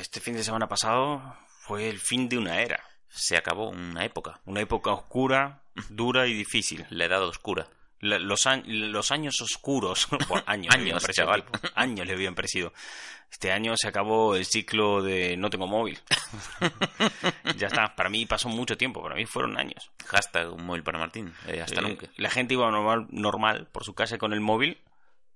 este fin de semana pasado fue el fin de una era. Se acabó una época. Una época oscura, dura y difícil. La edad oscura. La- los, añ- los años oscuros, Bueno, años, le Años, parecido, chaval. años le habían parecido. Este año se acabó el ciclo de no tengo móvil. ya está, para mí pasó mucho tiempo, para mí fueron años. Hashtag un móvil para Martín. eh, hasta Eh, nunca. La gente iba normal, normal por su casa con el móvil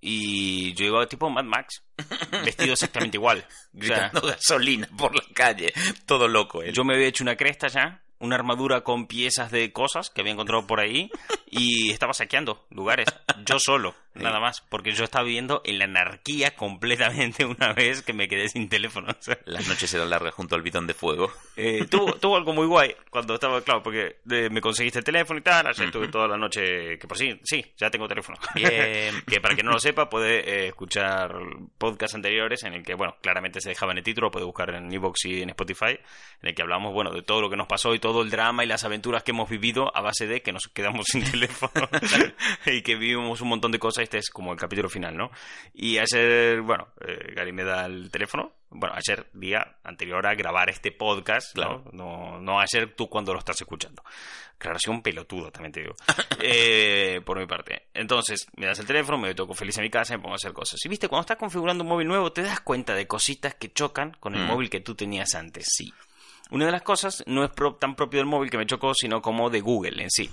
y yo iba tipo Mad Max, vestido exactamente igual. O sea, Gritando gasolina por la calle. Todo loco, él. yo me había hecho una cresta ya, una armadura con piezas de cosas que había encontrado por ahí y estaba saqueando lugares, yo solo, nada más, porque yo estaba viviendo en la anarquía completamente una vez que me quedé sin teléfono. o sea. Las noches eran largas junto al bidón de fuego. Eh, tuvo, tuvo algo muy guay cuando estaba, claro, porque eh, me conseguiste el teléfono y tal, ayer estuve toda la noche, que por sí, sí, ya tengo teléfono. Bien. que para quien no lo sepa puede eh, escuchar podcasts anteriores en el que, bueno, claramente se dejaba en el título, puede buscar en Evox y en Spotify, en el que hablamos, bueno, de todo lo que nos pasó y todo el drama y las aventuras que hemos vivido a base de que nos quedamos sin teléfono y que vivimos un montón de cosas. Este es como el capítulo final, ¿no? Y ayer, bueno, eh, Gary me da el teléfono. Bueno, ayer, día anterior a grabar este podcast, ¿no? Claro. No, no ayer tú cuando lo estás escuchando. Aclaración pelotudo, también te digo. Eh, por mi parte. Entonces, me das el teléfono, me toco feliz a mi casa y me pongo a hacer cosas. Y viste, cuando estás configurando un móvil nuevo, te das cuenta de cositas que chocan con el Mm. móvil que tú tenías antes. Sí. Una de las cosas no es pro- tan propio del móvil que me chocó, sino como de Google en sí.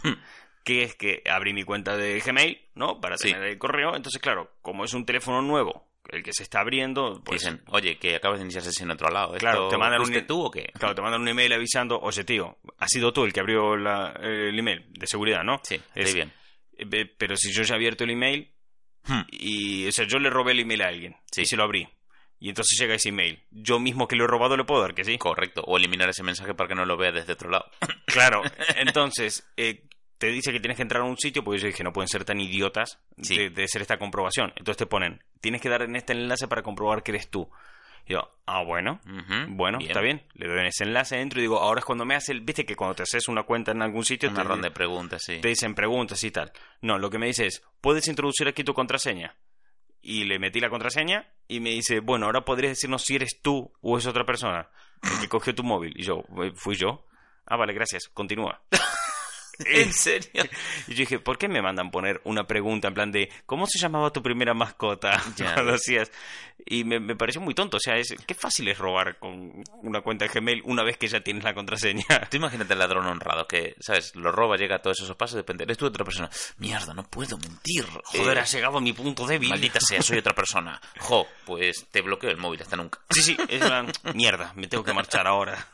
Que es que abrí mi cuenta de Gmail, ¿no? Para Sí. tener el correo. Entonces, claro, como es un teléfono nuevo, el que se está abriendo, pues Dicen, oye, que acabas de iniciar sesión en otro lado. Claro, ¿Esto te mandan un- tú o qué? Claro, te mandan un email avisando, oye tío, has sido tú el que abrió la- el email de seguridad, ¿no? Sí, Es- bien. Eh, Pero si yo ya he abierto el email Hmm. y, o sea, yo le robé el email a alguien Sí. y se lo abrí. Y entonces llega ese email. Yo mismo que lo he robado le puedo dar que sí. Correcto. O eliminar ese mensaje para que no lo vea desde otro lado. Claro. Entonces, eh, te dice que tienes que entrar a un sitio, porque yo dije, no pueden ser tan idiotas Sí. de, de hacer esta comprobación. Entonces te ponen, tienes que dar en este enlace para comprobar que eres tú. Y yo, ah, bueno. Bueno, está bien. Le doy en ese enlace, entro y digo, ahora es cuando me hace el... Viste que cuando te haces una cuenta en algún sitio... Una te, ronda de preguntas, sí. te dicen preguntas y tal. No, lo que me dice es, ¿puedes introducir aquí tu contraseña? Y le metí la contraseña y me dice, bueno, ahora podrías decirnos si eres tú o es otra persona el que cogió tu móvil. Y yo, "Eh, ¿fui yo? Ah, vale, gracias, continúa. ¿En serio? Y yo dije, ¿por qué me mandan poner una pregunta en plan de ¿cómo se llamaba tu primera mascota cuando hacías? Y me, me pareció muy tonto. O sea, es, qué fácil es robar con una cuenta de Gmail una vez que ya tienes la contraseña. Tú imagínate el ladrón honrado que, ¿sabes? Lo roba, llega a todos esos pasos, de repente eres tú otra persona. Mierda, no puedo mentir. Joder, Eh, has llegado a mi punto débil. Maldita sea, soy otra persona. Jo, pues te bloqueo el móvil hasta nunca. Sí, sí, es una mierda, me tengo que marchar ahora.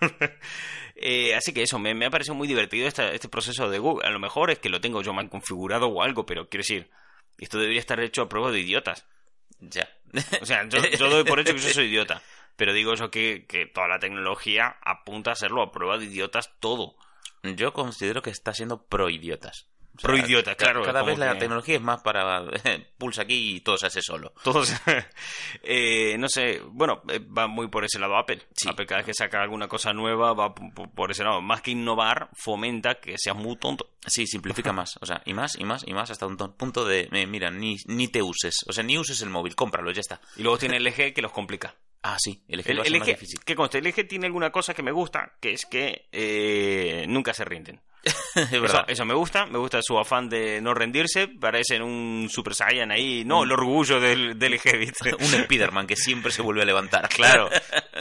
Eh, así que eso, me, me ha parecido muy divertido esta- este proceso de Google. A lo mejor es que lo tengo yo mal configurado o algo, pero quiero decir, esto debería estar hecho a prueba de idiotas. Ya. O sea, yo, yo doy por hecho que yo soy idiota. Pero digo eso que, que toda la tecnología apunta a hacerlo a prueba de idiotas todo. Yo considero que está siendo pro idiotas. O sea, Pro idiota, claro, Cada vez la que- tecnología es más para pulsa aquí y todo se hace solo. Todos, eh, no sé, bueno, eh, va muy por ese lado Apple. Sí. Apple cada vez que saca alguna cosa nueva va por ese lado. Más que innovar, fomenta que seas muy tonto. Sí, simplifica más. O sea, y más, y más, y más, hasta un punto de, eh, mira, ni, ni te uses. O sea, ni uses el móvil, cómpralo, ya está. Y luego tiene el LG que los complica. Ah, sí, el El, lo hace el más difícil. que conste, el LG tiene alguna cosa que me gusta, que es que eh, nunca se rinden. es Eso, verdad. eso me gusta, me gusta su afán de no rendirse, parecen un Super Saiyan ahí, no, el orgullo del, del ¿viste? un Spiderman que siempre se vuelve a levantar. Claro.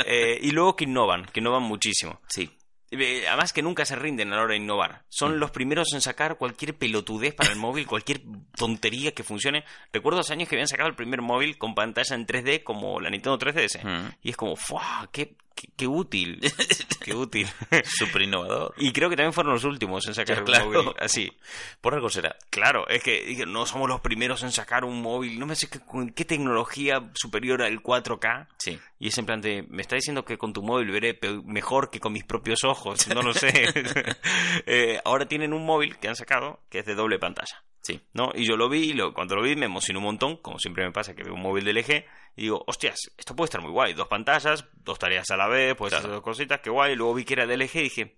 Eh, y luego que innovan, que innovan muchísimo. Sí. Eh, Además que nunca se rinden a la hora de innovar. Son los primeros en sacar cualquier pelotudez para el móvil, cualquier tontería que funcione. Recuerdo hace años que habían sacado el primer móvil con pantalla en 3D como la Nintendo 3DS. Mm. Y es como, ¡fuah! ¡Qué, qué, qué útil! ¡Qué útil! Súper innovador. y creo que también fueron los últimos en sacar Ya, un móvil así. Por algo será. Claro, es que no somos los primeros en sacar un móvil. No me sé qué, con qué tecnología superior al 4K. Sí. Y es en plan de, me está diciendo que con tu móvil veré mejor que con mis propios ojos. No lo sé. Eh, ahora tienen un móvil que han sacado que es de doble pantalla. Sí. ¿no? Y yo lo vi, y lo, cuando lo vi me emocionó un montón, como siempre me pasa que veo un móvil del LG, y digo, hostias, esto puede estar muy guay. Dos pantallas, dos tareas a la vez, puedes Claro. hacer dos cositas, qué guay. Luego vi que era del LG y dije,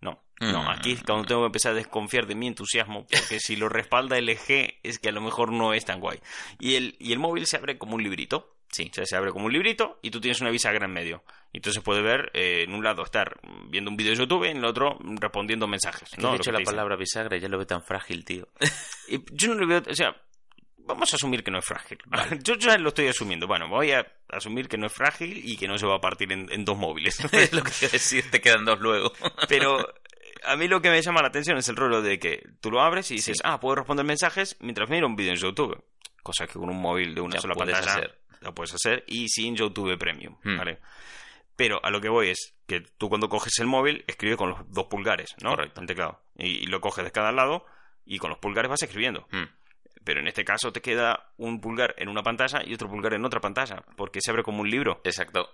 no, no, Mm. aquí es cuando tengo que empezar a desconfiar de mi entusiasmo, porque si lo respalda LG es que a lo mejor no es tan guay. Y el, y el móvil se abre como un librito. Sí. O sea, se abre como un librito y tú tienes una bisagra en medio. Y entonces puedes ver, eh, en un lado estar viendo un vídeo de YouTube y en el otro respondiendo mensajes. ¿no? Lo hecho que la palabra bisagra ya lo veo tan frágil, tío. Y yo no le veo, o sea, vamos a asumir que no es frágil. Yo ya lo estoy asumiendo. Bueno, voy a asumir que no es frágil y que no se va a partir en, en dos móviles. es lo que a decir, te quedan dos luego. Pero eh, a mí lo que me llama la atención es el rollo de que tú lo abres y dices, Sí. ah, puedo responder mensajes mientras miro un vídeo en YouTube. Cosa que con un móvil de una Ya sola pantalla hacer. Lo puedes hacer y sin YouTube Premium, Hmm. ¿vale? Pero a lo que voy es que tú cuando coges el móvil escribes con los dos pulgares, ¿no? Correcto. El teclado. Y, y lo coges de cada lado y con los pulgares vas escribiendo. Hmm. Pero en este caso te queda un pulgar en una pantalla y otro pulgar en otra pantalla, porque se abre como un libro. Exacto.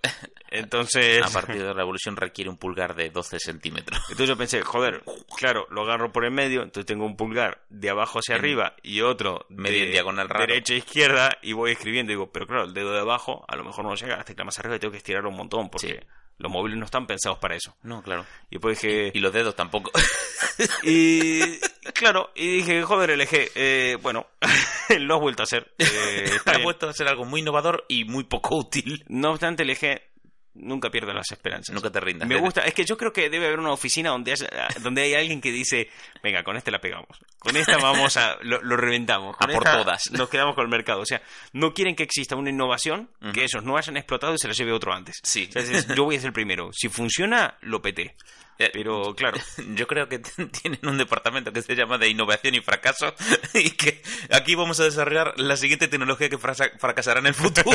Entonces, A partir de la evolución requiere un pulgar de 12 centímetros. entonces yo pensé, joder, claro, lo agarro por el medio, entonces tengo un pulgar de abajo hacia En- arriba y otro medio de diagonal raro. derecha e izquierda y voy escribiendo. Digo, pero claro, el dedo de abajo a lo mejor no llega, la tecla más arriba y tengo que estirar un montón, porque Sí. Los móviles no están pensados para eso. No, claro. Y después dije, Y los dedos tampoco. y claro, y dije, joder, eje, eh, bueno, lo has vuelto a hacer. Eh, está ha bien. vuelto a ser algo muy innovador y muy poco útil. No obstante, eje nunca pierde las esperanzas. Nunca te rindas. Me gusta, es que yo creo que debe haber una oficina donde haya, donde hay alguien que dice, venga, con este la pegamos, con esta vamos a, lo, lo reventamos, con A por todas. Nos quedamos con el mercado, o sea, no quieren que exista una innovación Ujú. que esos no hayan explotado y se la lleve otro antes. Sí. O sea, es- yo voy a ser el primero, si funciona, lo peté, Eh, pero claro, Yo creo que tienen un departamento que se llama de innovación y fracaso y que aquí vamos a desarrollar la siguiente tecnología que fracasará en el futuro.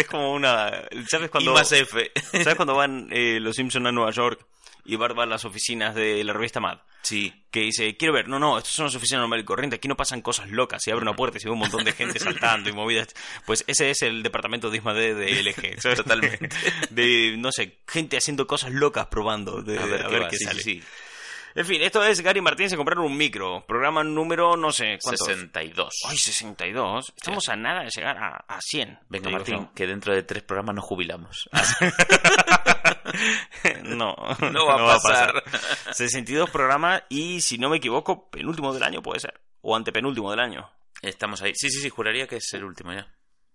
Es como una, ¿sabes y cuando, más F. ¿sabes cuando van eh, los Simpsons a Nueva York y Bart va a las oficinas de la revista Mad? Sí. que dice, quiero ver, no, no, estas son las oficinas normal y corriente, aquí no pasan cosas locas, se abre una puerta y se ve un montón de gente saltando y movidas. Pues ese es el departamento de ISMAD de LG. ¿sabes? Totalmente. De, no sé, gente haciendo cosas locas probando, de, A ver, qué, va, qué sí, sale. sí, sí. En fin, esto es Gary Martín se compraron un micro, programa número, no sé, ¿cuánto? 62. Ay, 62. Estamos a nada de llegar a, a 100. Venga, digo Martín, que dentro de tres programas nos jubilamos. no, No va a pasar. 62 programas y, si no me equivoco, penúltimo del año puede ser. O antepenúltimo del año. Estamos ahí. Sí, sí, sí, juraría que es el último ya.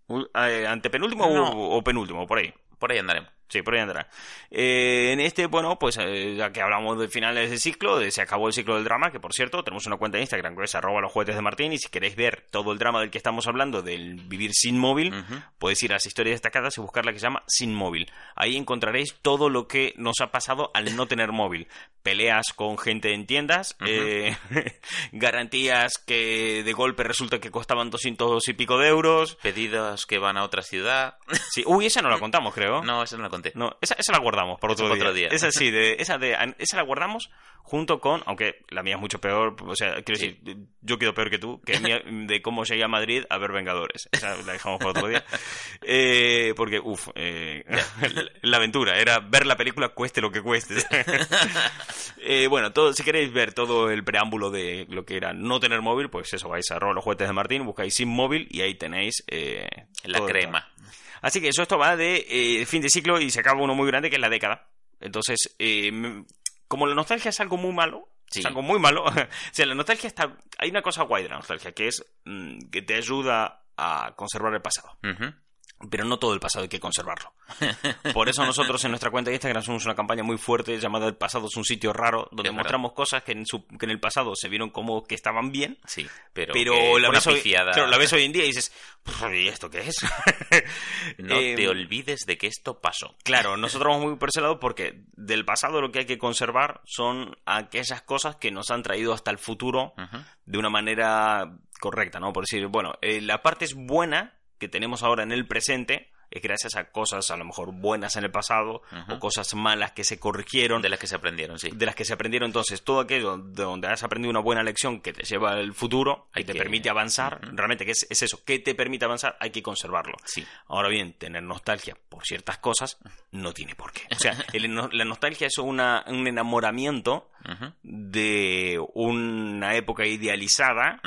Uy, eh, ¿Antepenúltimo No. o, o penúltimo? Por ahí. Por ahí andaremos. Sí, por ahí andará. Eh, en este, bueno, pues eh, ya que hablamos de finales del ciclo, de- se acabó el ciclo del drama, que por cierto, tenemos una cuenta de Instagram que es arroba los juguetes de Martín, y si queréis ver todo el drama del que estamos hablando, del vivir sin móvil, Ujú. podéis ir a las historias destacadas y buscar la que se llama Sin Móvil. Ahí encontraréis todo lo que nos ha pasado al no tener móvil. Peleas con gente en tiendas, eh, garantías que de golpe resulta que costaban 200 y pico de euros. Pedidos que van a otra ciudad. Sí, uy, esa no la contamos, creo. No, eso no lo No, esa, esa la guardamos por otro, día. para otro día. Esa sí, de, esa, de, esa la guardamos junto con, aunque la mía es mucho peor, o sea, quiero Sí. decir, yo quedo peor que tú, que mía, de cómo llegué a Madrid a ver Vengadores. Esa la dejamos para otro día. Eh, porque, uff, eh, la aventura era ver la película cueste lo que cueste. Eh, bueno, todo, si queréis ver todo el preámbulo de lo que era no tener móvil, pues eso, vais a arroba los juguetes de Martín, buscáis sin móvil y ahí tenéis eh, La crema. Así que eso esto va de eh, fin de ciclo y se acaba uno muy grande que es la década. Entonces, eh, como la nostalgia es algo muy malo, Sí. es algo muy malo, o sea, la nostalgia está... Hay una cosa guay de la nostalgia, que es mm, que te ayuda a conservar el pasado. Pero no todo el pasado hay que conservarlo. Por eso nosotros en nuestra cuenta de Instagram somos una campaña muy fuerte llamada El pasado es un sitio raro, donde Es verdad. mostramos cosas que en, su- que en el pasado se vieron como que estaban bien, Sí, pero, pero la, ves hoy, pifiada. claro, la ves hoy en día y dices, ¿y esto qué es? No Eh, te olvides de que esto pasó. Claro, nosotros vamos muy por ese lado porque del pasado lo que hay que conservar son aquellas cosas que nos han traído hasta el futuro de una manera correcta, ¿no? Por decir, bueno, eh, la parte es buena que tenemos ahora en el presente es gracias a cosas a lo mejor buenas en el pasado o cosas malas que se corrigieron De las que se aprendieron, sí. de las que se aprendieron. Entonces, todo aquello de donde has aprendido una buena lección que te lleva al futuro y te que- permite avanzar, realmente, que es, es eso? ¿Qué te permite avanzar? Hay que conservarlo. Sí. Ahora bien, tener nostalgia por ciertas cosas no tiene por qué. O sea, el la nostalgia es una, un enamoramiento de una época idealizada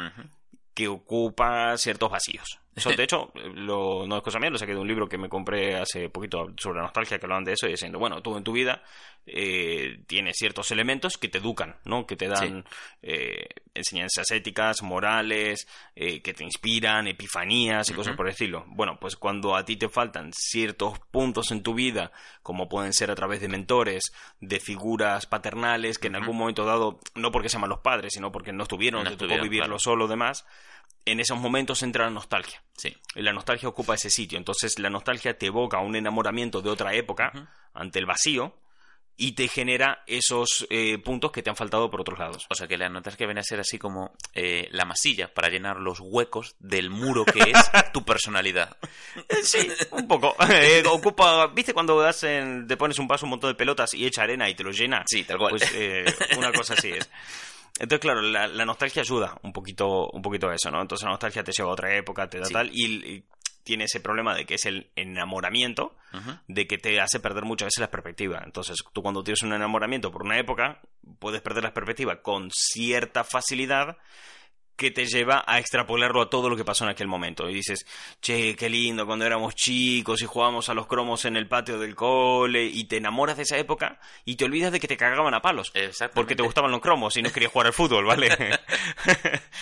que ocupa ciertos vacíos. So, de hecho, lo, no es cosa mía, lo saqué de un libro que me compré hace poquito sobre la nostalgia, que hablaban de eso, y diciendo, bueno, tú en tu vida eh, tienes ciertos elementos que te educan, ¿no? Que te dan eh, enseñanzas éticas, morales, eh, que te inspiran, epifanías y cosas por el estilo. Bueno, pues cuando a ti te faltan ciertos puntos en tu vida, como pueden ser a través de mentores, de figuras paternales, que en algún momento dado, no porque sean malos padres, sino porque no estuvieron, No te tocó vivirlo claro. solo, demás, en esos momentos entra la nostalgia. Sí. La nostalgia ocupa ese sitio. Entonces la nostalgia te evoca un enamoramiento de otra época ante el vacío y te genera esos eh, puntos que te han faltado por otros lados. O sea que la nostalgia viene a ser así como eh, la masilla para llenar los huecos del muro que es tu personalidad. Eh, Sí, un poco. Eh, ocupa, ¿viste cuando hacen, te pones un vaso, un montón de pelotas y echa arena y te lo llena? Sí, tal cual. Pues eh, una cosa así es. Entonces, claro, la, la nostalgia ayuda un poquito, un poquito a eso, ¿no? Entonces la nostalgia te lleva a otra época, te da Sí. tal, y, y tiene ese problema de que es el enamoramiento, de que te hace perder muchas veces la perspectiva. Entonces, tú cuando tienes un enamoramiento por una época, puedes perder la perspectiva con cierta facilidad que te lleva a extrapolarlo a todo lo que pasó en aquel momento. Y dices, che, qué lindo cuando éramos chicos y jugábamos a los cromos en el patio del cole y te enamoras de esa época y te olvidas de que te cagaban a palos. Porque te gustaban los cromos y no querías jugar al fútbol, ¿vale?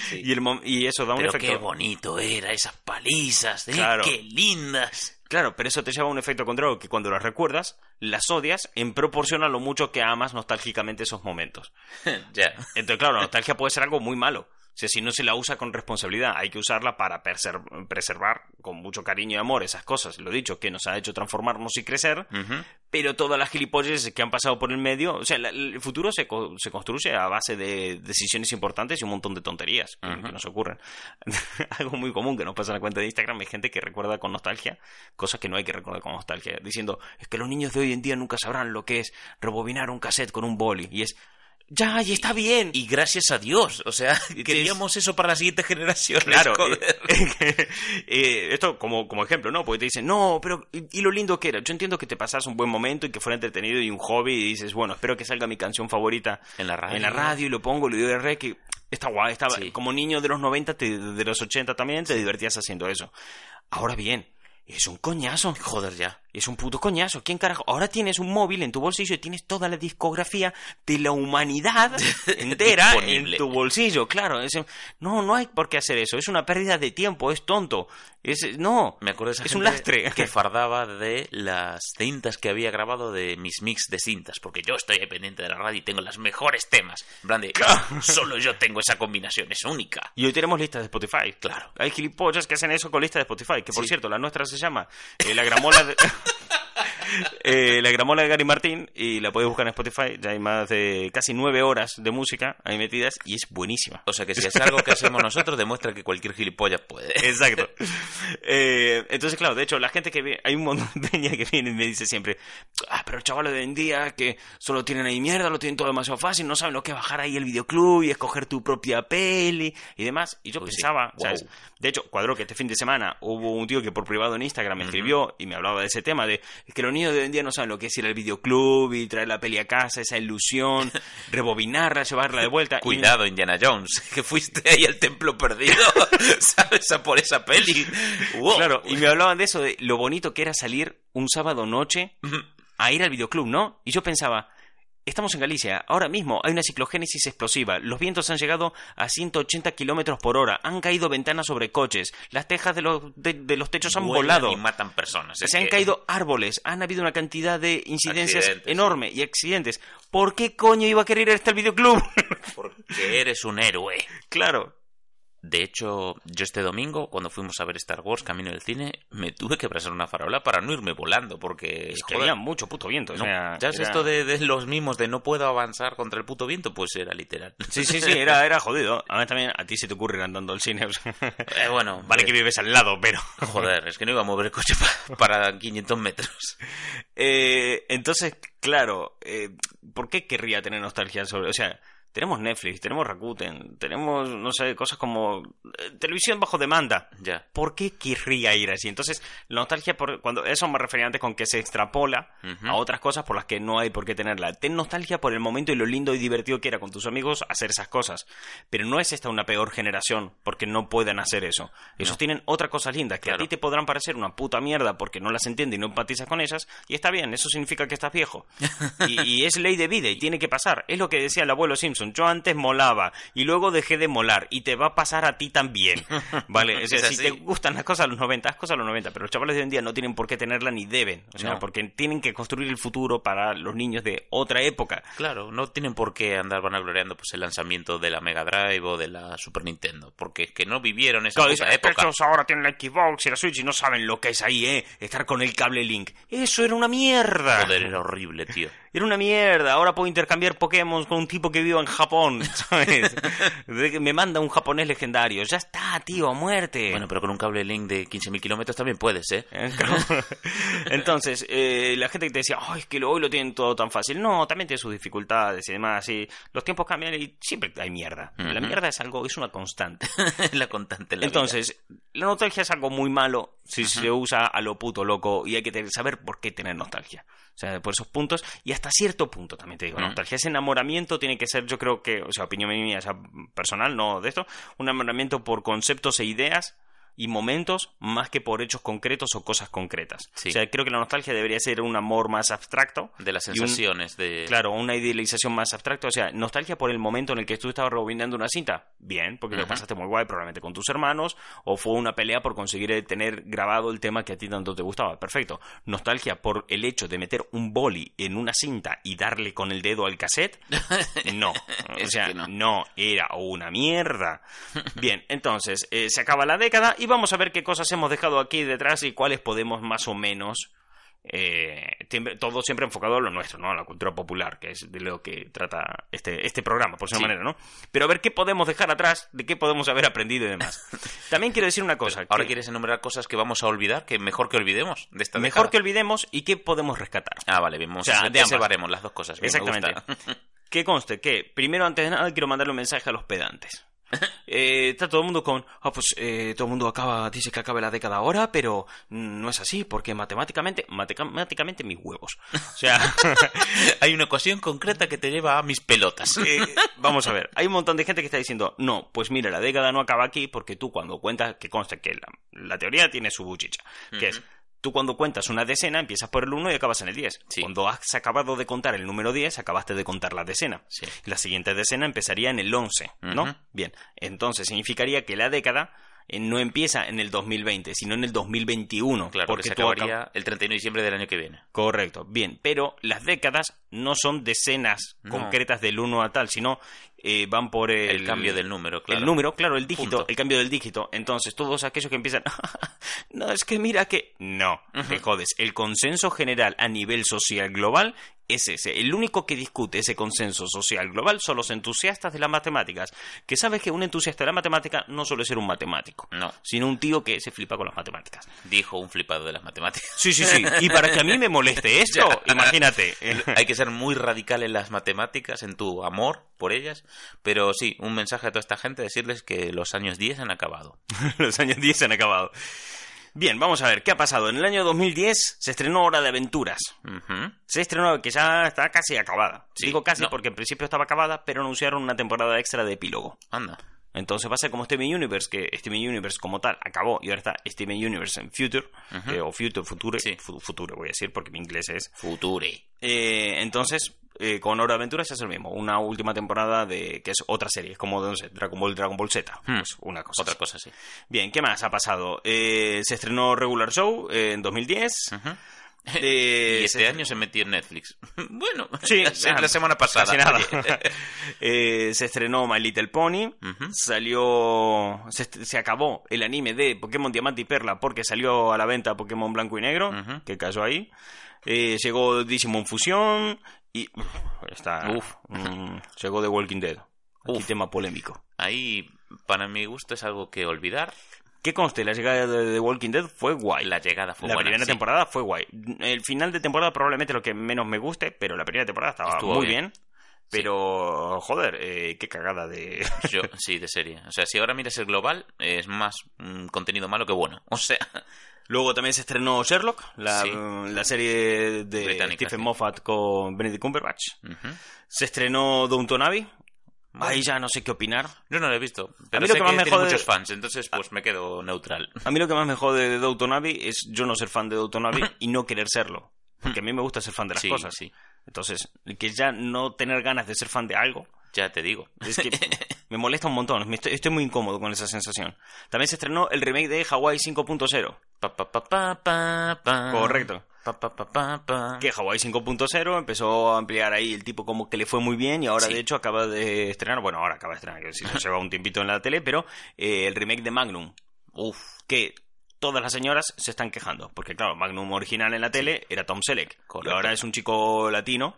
Sí. y, el y eso da un Pero efecto... qué bonito era esas palizas, ¿eh? Claro. qué lindas. Claro, pero eso te lleva a un efecto contrario que cuando las recuerdas, las odias en proporción a lo mucho que amas nostálgicamente esos momentos. ya. Entonces, claro, la nostalgia puede ser algo muy malo. O sea, si no se la usa con responsabilidad, hay que usarla para preservar con mucho cariño y amor esas cosas, lo dicho, que nos ha hecho transformarnos y crecer, Ujú. pero todas las gilipollas que han pasado por el medio, o sea, la- el futuro se, co- se construye a base de decisiones importantes y un montón de tonterías que, Ujú. que nos ocurren. Algo muy común que nos pasa en la cuenta de Instagram, hay gente que recuerda con nostalgia cosas que no hay que recordar con nostalgia, diciendo, es que los niños de hoy en día nunca sabrán lo que es rebobinar un cassette con un boli, y es, ya, y está bien. Y gracias a Dios, o sea, queríamos eso para la siguiente generación. Claro, eh, eh, esto como, como ejemplo, ¿no? Porque te dicen, no, pero y, y lo lindo que era. Yo entiendo que te pasas un buen momento y que fuera entretenido y un hobby y dices, bueno, espero que salga mi canción favorita En la radio. en la radio y lo pongo, le doy el rec y está guay, Sí. como niño de los 90, te- de los 80 también te divertías haciendo eso. Ahora bien, es un coñazo. Joder, ya. Es un puto coñazo. ¿Quién carajo? Ahora tienes un móvil en tu bolsillo y tienes toda la discografía de la humanidad entera en tu bolsillo. Claro, es- no, no hay por qué hacer eso. Es una pérdida de tiempo, es tonto. Es, no, Me acuerdo de esa es un lastre. que fardaba de las cintas que había grabado de mis mix de cintas, porque yo estoy ahí pendiente de la radio y tengo los mejores temas. En plan de, solo yo tengo esa combinación, es única. Y hoy tenemos listas de Spotify. Claro. Hay gilipollas que hacen eso con listas de Spotify. Que por Sí. cierto, la nuestra se llama eh, La Gramola de. eh, la Gramola de Gary Martín. Y la podéis buscar en Spotify. Ya hay más de casi nueve horas de música ahí metidas. Y es buenísima. O sea que si es algo que hacemos nosotros, demuestra que cualquier gilipollas puede. Exacto. Eh, entonces, claro, de hecho, la gente que ve, hay un montón de peña que viene y me dice siempre, ah, pero chavales de hoy en día que solo tienen ahí mierda, lo tienen todo demasiado fácil, no saben lo que es bajar ahí el videoclub y escoger tu propia peli y demás. Y yo Uy, sí. pensaba, Wow. ¿sabes? De hecho, cuadró que este fin de semana hubo un tío que por privado en Instagram me escribió y me hablaba de ese tema de que los niños de hoy en día no saben lo que es ir al videoclub y traer la peli a casa, esa ilusión, rebobinarla, llevarla de vuelta. Y- Cuidado, Indiana Jones, que fuiste ahí al templo perdido, ¿sabes? A por esa peli. Wow. Claro, y me hablaban de eso, de lo bonito que era salir un sábado noche a ir al videoclub, ¿no? Y yo pensaba, estamos en Galicia, ahora mismo hay una ciclogénesis explosiva, los vientos han llegado a 180 kilómetros por hora, han caído ventanas sobre coches, las tejas de los, de, de los techos han Vuelan volado. Y matan personas. es Se han que- caído árboles, han habido una cantidad de incidencias Accidentes, enorme y accidentes. ¿Por qué coño iba a querer ir hasta el videoclub? Porque eres un héroe. claro. De hecho, yo este domingo, cuando fuimos a ver Star Wars Camino del Cine, me tuve que abrazar una farola para no irme volando, porque... Es que joder, había mucho puto viento. o no, sea, ya es era- esto de, de los mismos de no puedo avanzar contra el puto viento, pues era literal. Sí, sí, sí, era, era jodido. Además también a ti se te ocurre ir andando al cine. Eh, bueno, vale que vives al lado, pero... Joder, es que no iba a mover el coche pa- para 500 metros. Eh, entonces, claro, eh, ¿por qué querría tener nostalgia sobre...? O sea, tenemos Netflix, tenemos Rakuten, tenemos, no sé, cosas como eh, televisión bajo demanda. Ya. ¿Por qué querría ir así? Entonces, la nostalgia, por, cuando eso me refería antes con que se extrapola a otras cosas por las que no hay por qué tenerla. Ten nostalgia por el momento y lo lindo y divertido que era con tus amigos hacer esas cosas. Pero no es esta una peor generación porque no puedan hacer eso. Ellos No. tienen otras cosas lindas que Claro. a ti te podrán parecer una puta mierda porque no las entiendes y no empatizas con ellas. Y está bien, eso significa que estás viejo. Y, y es ley de vida y tiene que pasar. Es lo que decía el abuelo Simpson. Yo antes molaba y luego dejé de molar y te va a pasar a ti también. ¿Vale? O sea, si te gustan las cosas a los 90, haz cosas a los 90, pero los chavales de hoy en día no tienen por qué tenerla ni deben. O sea, No. porque tienen que construir el futuro para los niños de otra época. Claro, no tienen por qué andar vanagloriando pues, el lanzamiento de la Mega Drive o de la Super Nintendo, porque es que no vivieron esa Claro, puta dicen, "Es que época. estos ahora tienen la Xbox y la Switch y no saben lo que es ahí, ¿eh? Estar con el cable Link. Eso era una mierda. Joder, era horrible, tío. Era una mierda. Ahora puedo intercambiar Pokémon con un tipo que vive en Japón, ¿sabes? De que Me manda un japonés legendario. Ya está, tío, a muerte. Bueno, pero con un cable link de 15.000 kilómetros también puedes, ¿eh? Eh. Entonces, eh, la gente que te decía, ay, es que hoy lo tienen todo tan fácil. No, también tiene sus dificultades y demás. Y los tiempos cambian y siempre hay mierda. La mierda es algo, es una constante. la constante en la Entonces, la nostalgia es algo muy malo si se usa a lo puto loco y hay que saber por qué tener nostalgia. O sea, por esos puntos y hasta cierto punto también te digo, nostalgia. Ese enamoramiento tiene que ser, yo creo que, o sea, opinión mía, o sea, personal, no de esto, un enamoramiento por conceptos e ideas y momentos más que por hechos concretos o cosas concretas. Sí. O sea, creo que la nostalgia debería ser un amor más abstracto. De las un- sensaciones, de... Claro, una idealización más abstracta. O sea, nostalgia por el momento en el que tú estabas rebobinando una cinta. Bien, porque lo Ujú. pasaste muy guay, probablemente con tus hermanos. O fue una pelea por conseguir eh, tener grabado el tema que a ti tanto te gustaba. Perfecto. Nostalgia por el hecho de meter un boli en una cinta y darle con el dedo al cassette. No. O sea, no. era una mierda. Bien, entonces, eh, se acaba la década y vamos a ver qué cosas hemos dejado aquí detrás y cuáles podemos más o menos eh, siempre- todo siempre enfocado a lo nuestro, ¿no? A la cultura popular, que es de lo que trata este, este programa, por su Sí. manera, ¿no? Pero a ver qué podemos dejar atrás, de qué podemos haber aprendido y demás. También quiero decir una cosa. Ahora que quieres enumerar cosas que vamos a olvidar, que mejor que olvidemos de esta mejor que olvidemos y qué podemos rescatar. Ah, vale, bien, vamos O sea, a de ambas. separemos las dos cosas. Exactamente. Que conste que, primero, antes de nada, quiero mandarle un mensaje a los pedantes. Eh, está todo el mundo con, ah, pues eh, todo el mundo acaba, dice que acabe la década ahora, pero no es así, porque matemáticamente, matemáticamente mis huevos. O sea, Hay una ocasión concreta que te lleva a mis pelotas. eh, vamos a ver, hay un montón de gente que está diciendo, no, pues mira, la década no acaba aquí porque tú cuando cuentas, que conste que la, la teoría tiene su buchicha, que es, tú cuando cuentas una decena empiezas por el 1 y acabas en el 10. Sí. Cuando has acabado de contar el número 10, acabaste de contar la decena. Sí. La siguiente decena empezaría en el 11, ¿no? Bien, entonces significaría que la década no empieza en el 2020, sino en el 2021. Claro, porque porque se tú acab- acabaría el 31 de diciembre del año que viene. Correcto, bien, pero las décadas no son decenas No. concretas del 1 a tal, sino eh, van por el, El, cambio del número, claro. El número, claro, el dígito, Punto. el cambio del dígito. Entonces, todos aquellos que empiezan, no, es que mira que... No, te jodes. El consenso general a nivel social global es ese. El único que discute ese consenso social global son los entusiastas de las matemáticas. Que sabes que un entusiasta de la matemática no suele ser un matemático, No, sino un tío que se flipa con las matemáticas. dijo un flipado de las matemáticas. Sí, sí, sí. Y para que a mí me moleste esto, imagínate. Hay que ser muy radical en las matemáticas, en tu amor por ellas. Pero sí, un mensaje a toda esta gente, decirles que los años 10 han acabado. Los años 10 se han acabado. Bien, vamos a ver, ¿qué ha pasado? En el año 2010 se estrenó Hora de Aventuras. Se estrenó que ya está casi acabada. Sí, Digo casi no. porque en principio estaba acabada, pero anunciaron una temporada extra de epílogo. Anda. Entonces va a ser como Steven Universe, que Steven Universe como tal acabó y ahora está Steven Universe en Future, que- o Future, Future, Sí. fu- Future voy a decir porque mi inglés es. Future. Eh, entonces, eh, con Hora de Aventuras es lo mismo, una última temporada de que es otra serie, es como, no sé, Dragon Ball, Dragon Ball Z, Hmm. pues una cosa. Otra así. cosa, sí. Bien, ¿qué más ha pasado? Eh, se estrenó Regular Show eh, en 2010. Ujú. Eh, y este se- año se metió en Netflix. bueno, Sí, nada, la semana pasada. Casi nada. Eh, se estrenó My Little Pony. Ujú. Salió. Se, se acabó el anime de Pokémon Diamante y Perla porque salió a la venta Pokémon Blanco y Negro, Ujú. que cayó ahí. Eh, llegó Digimon Fusión. Y. uf, está. Uf. mm, llegó The Walking Dead. Uf. tema polémico. Ahí, para mi gusto, es algo que olvidar. Que conste, la llegada de The Walking Dead fue guay. La llegada fue la buena. primera sí. temporada fue guay. El final de temporada probablemente lo que menos me guste, pero la primera temporada estaba Estuvo muy bien. bien. Pero, joder, eh, qué cagada de... Yo, sí, de serie. O sea, si ahora miras el global, es más mm, contenido malo que bueno. O sea, Luego también se estrenó Sherlock, la, Sí. la serie de Británica, Stephen sí. Moffat con Benedict Cumberbatch. Se estrenó Downton Abbey. Ahí ya no sé qué opinar. yo no lo he visto. Pero mí lo sé que que, más me tiene jode- muchos fans, entonces pues me quedo neutral. A mí lo que más me jode de Downton Abbey es yo no ser fan de Downton Abbey y no querer serlo. Porque a mí me gusta ser fan de las Sí, cosas. sí. Entonces, que ya no tener ganas de ser fan de algo, Ya te digo. es que me molesta un montón. Estoy, estoy muy incómodo con esa sensación. También se estrenó el remake de Hawaii 5.0. Pa, pa, pa, pa, pa, pa. Correcto. Pa, pa, pa, pa, pa. Que Hawaii 5.0 empezó a ampliar ahí el tipo como que le fue muy bien y ahora Sí. de hecho acaba de estrenar, bueno, ahora acaba de estrenar, que sí, lleva un tiempito en la tele, pero eh, el remake de Magnum. Uf, que todas las señoras se están quejando, porque claro, Magnum original en la tele era Tom Selleck, y ahora es un chico latino,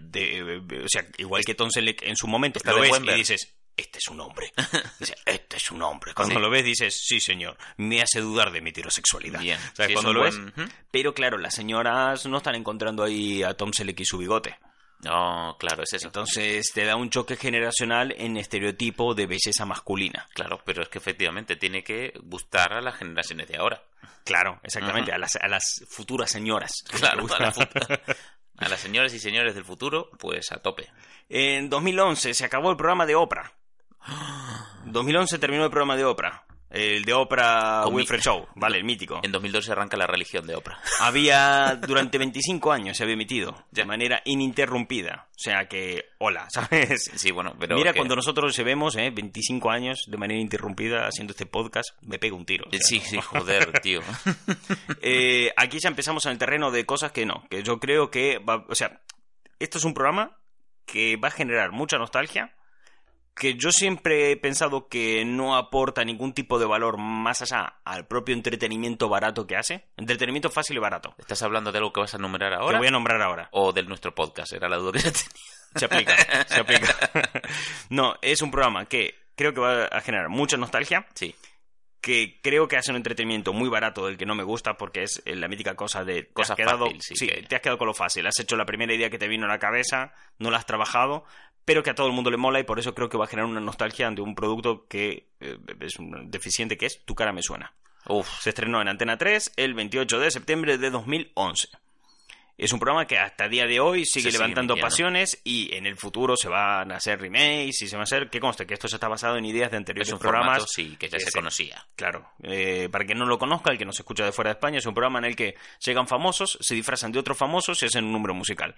de, o sea, igual que Tom Selleck en su momento, Está lo ves y dices, este es un hombre. Este es un hombre. Cuando Sí. lo ves dices, sí señor, me hace dudar de mi heterosexualidad. Bien. Sí, es Cuando lo buen- ves, pero claro, las señoras no están encontrando ahí a Tom Selleck y su bigote. No, claro, es eso. Entonces te da un choque generacional en estereotipo de belleza masculina. Claro, pero es que efectivamente tiene que gustar a las generaciones de ahora. Claro, exactamente, a, las, a las futuras señoras. Claro, a, la gusta. fu- a las señoras y señores del futuro, pues a tope. En 2011 se acabó el programa de Oprah. 2011 terminó el programa de Oprah. El de Oprah mi- Winfrey Show, vale, el mítico. En 2012 arranca la religión de Oprah. Había, durante 25 años se había emitido de manera ininterrumpida. O sea que, hola, ¿sabes? Sí, bueno, pero... Mira, que- cuando nosotros llevemos ¿eh? 25 años de manera interrumpida haciendo este podcast, me pego un tiro. o sea, Sí, no. sí, joder, tío. Eh, aquí ya empezamos en el terreno de cosas que no, que yo creo que va, o sea, esto es un programa que va a generar mucha nostalgia, que yo siempre he pensado que no aporta ningún tipo de valor más allá al propio entretenimiento barato que hace, entretenimiento fácil y barato. ¿Estás hablando de algo que vas a enumerar Te ahora? voy a nombrar ahora. ¿O de nuestro podcast? Era la duda que yo tenía. Se aplica, se aplica. No, es un programa que creo que va a generar mucha nostalgia, Sí, que creo que hace un entretenimiento muy barato del que no me gusta porque es eh, la mítica cosa de te Cosa has quedado, fácil, sí, que- te has quedado con lo fácil, has hecho la primera idea que te vino a la cabeza, no la has trabajado, pero que a todo el mundo le mola y por eso creo que va a generar una nostalgia ante un producto que eh, es un deficiente que es Tu cara me suena. Uf, Se estrenó en Antena 3 el 28 de septiembre de 2011. Es un programa que hasta el día de hoy sigue Se levantando pasiones y en el futuro se van a hacer remakes y se van a hacer... Que conste que esto ya está basado en ideas de anteriores es un programas. formato, sí, que ya que se se- conocía. Claro, eh, para quien no lo conozca, el que nos escucha de fuera de España, es un programa en el que llegan famosos, se disfrazan de otros famosos y hacen un número musical.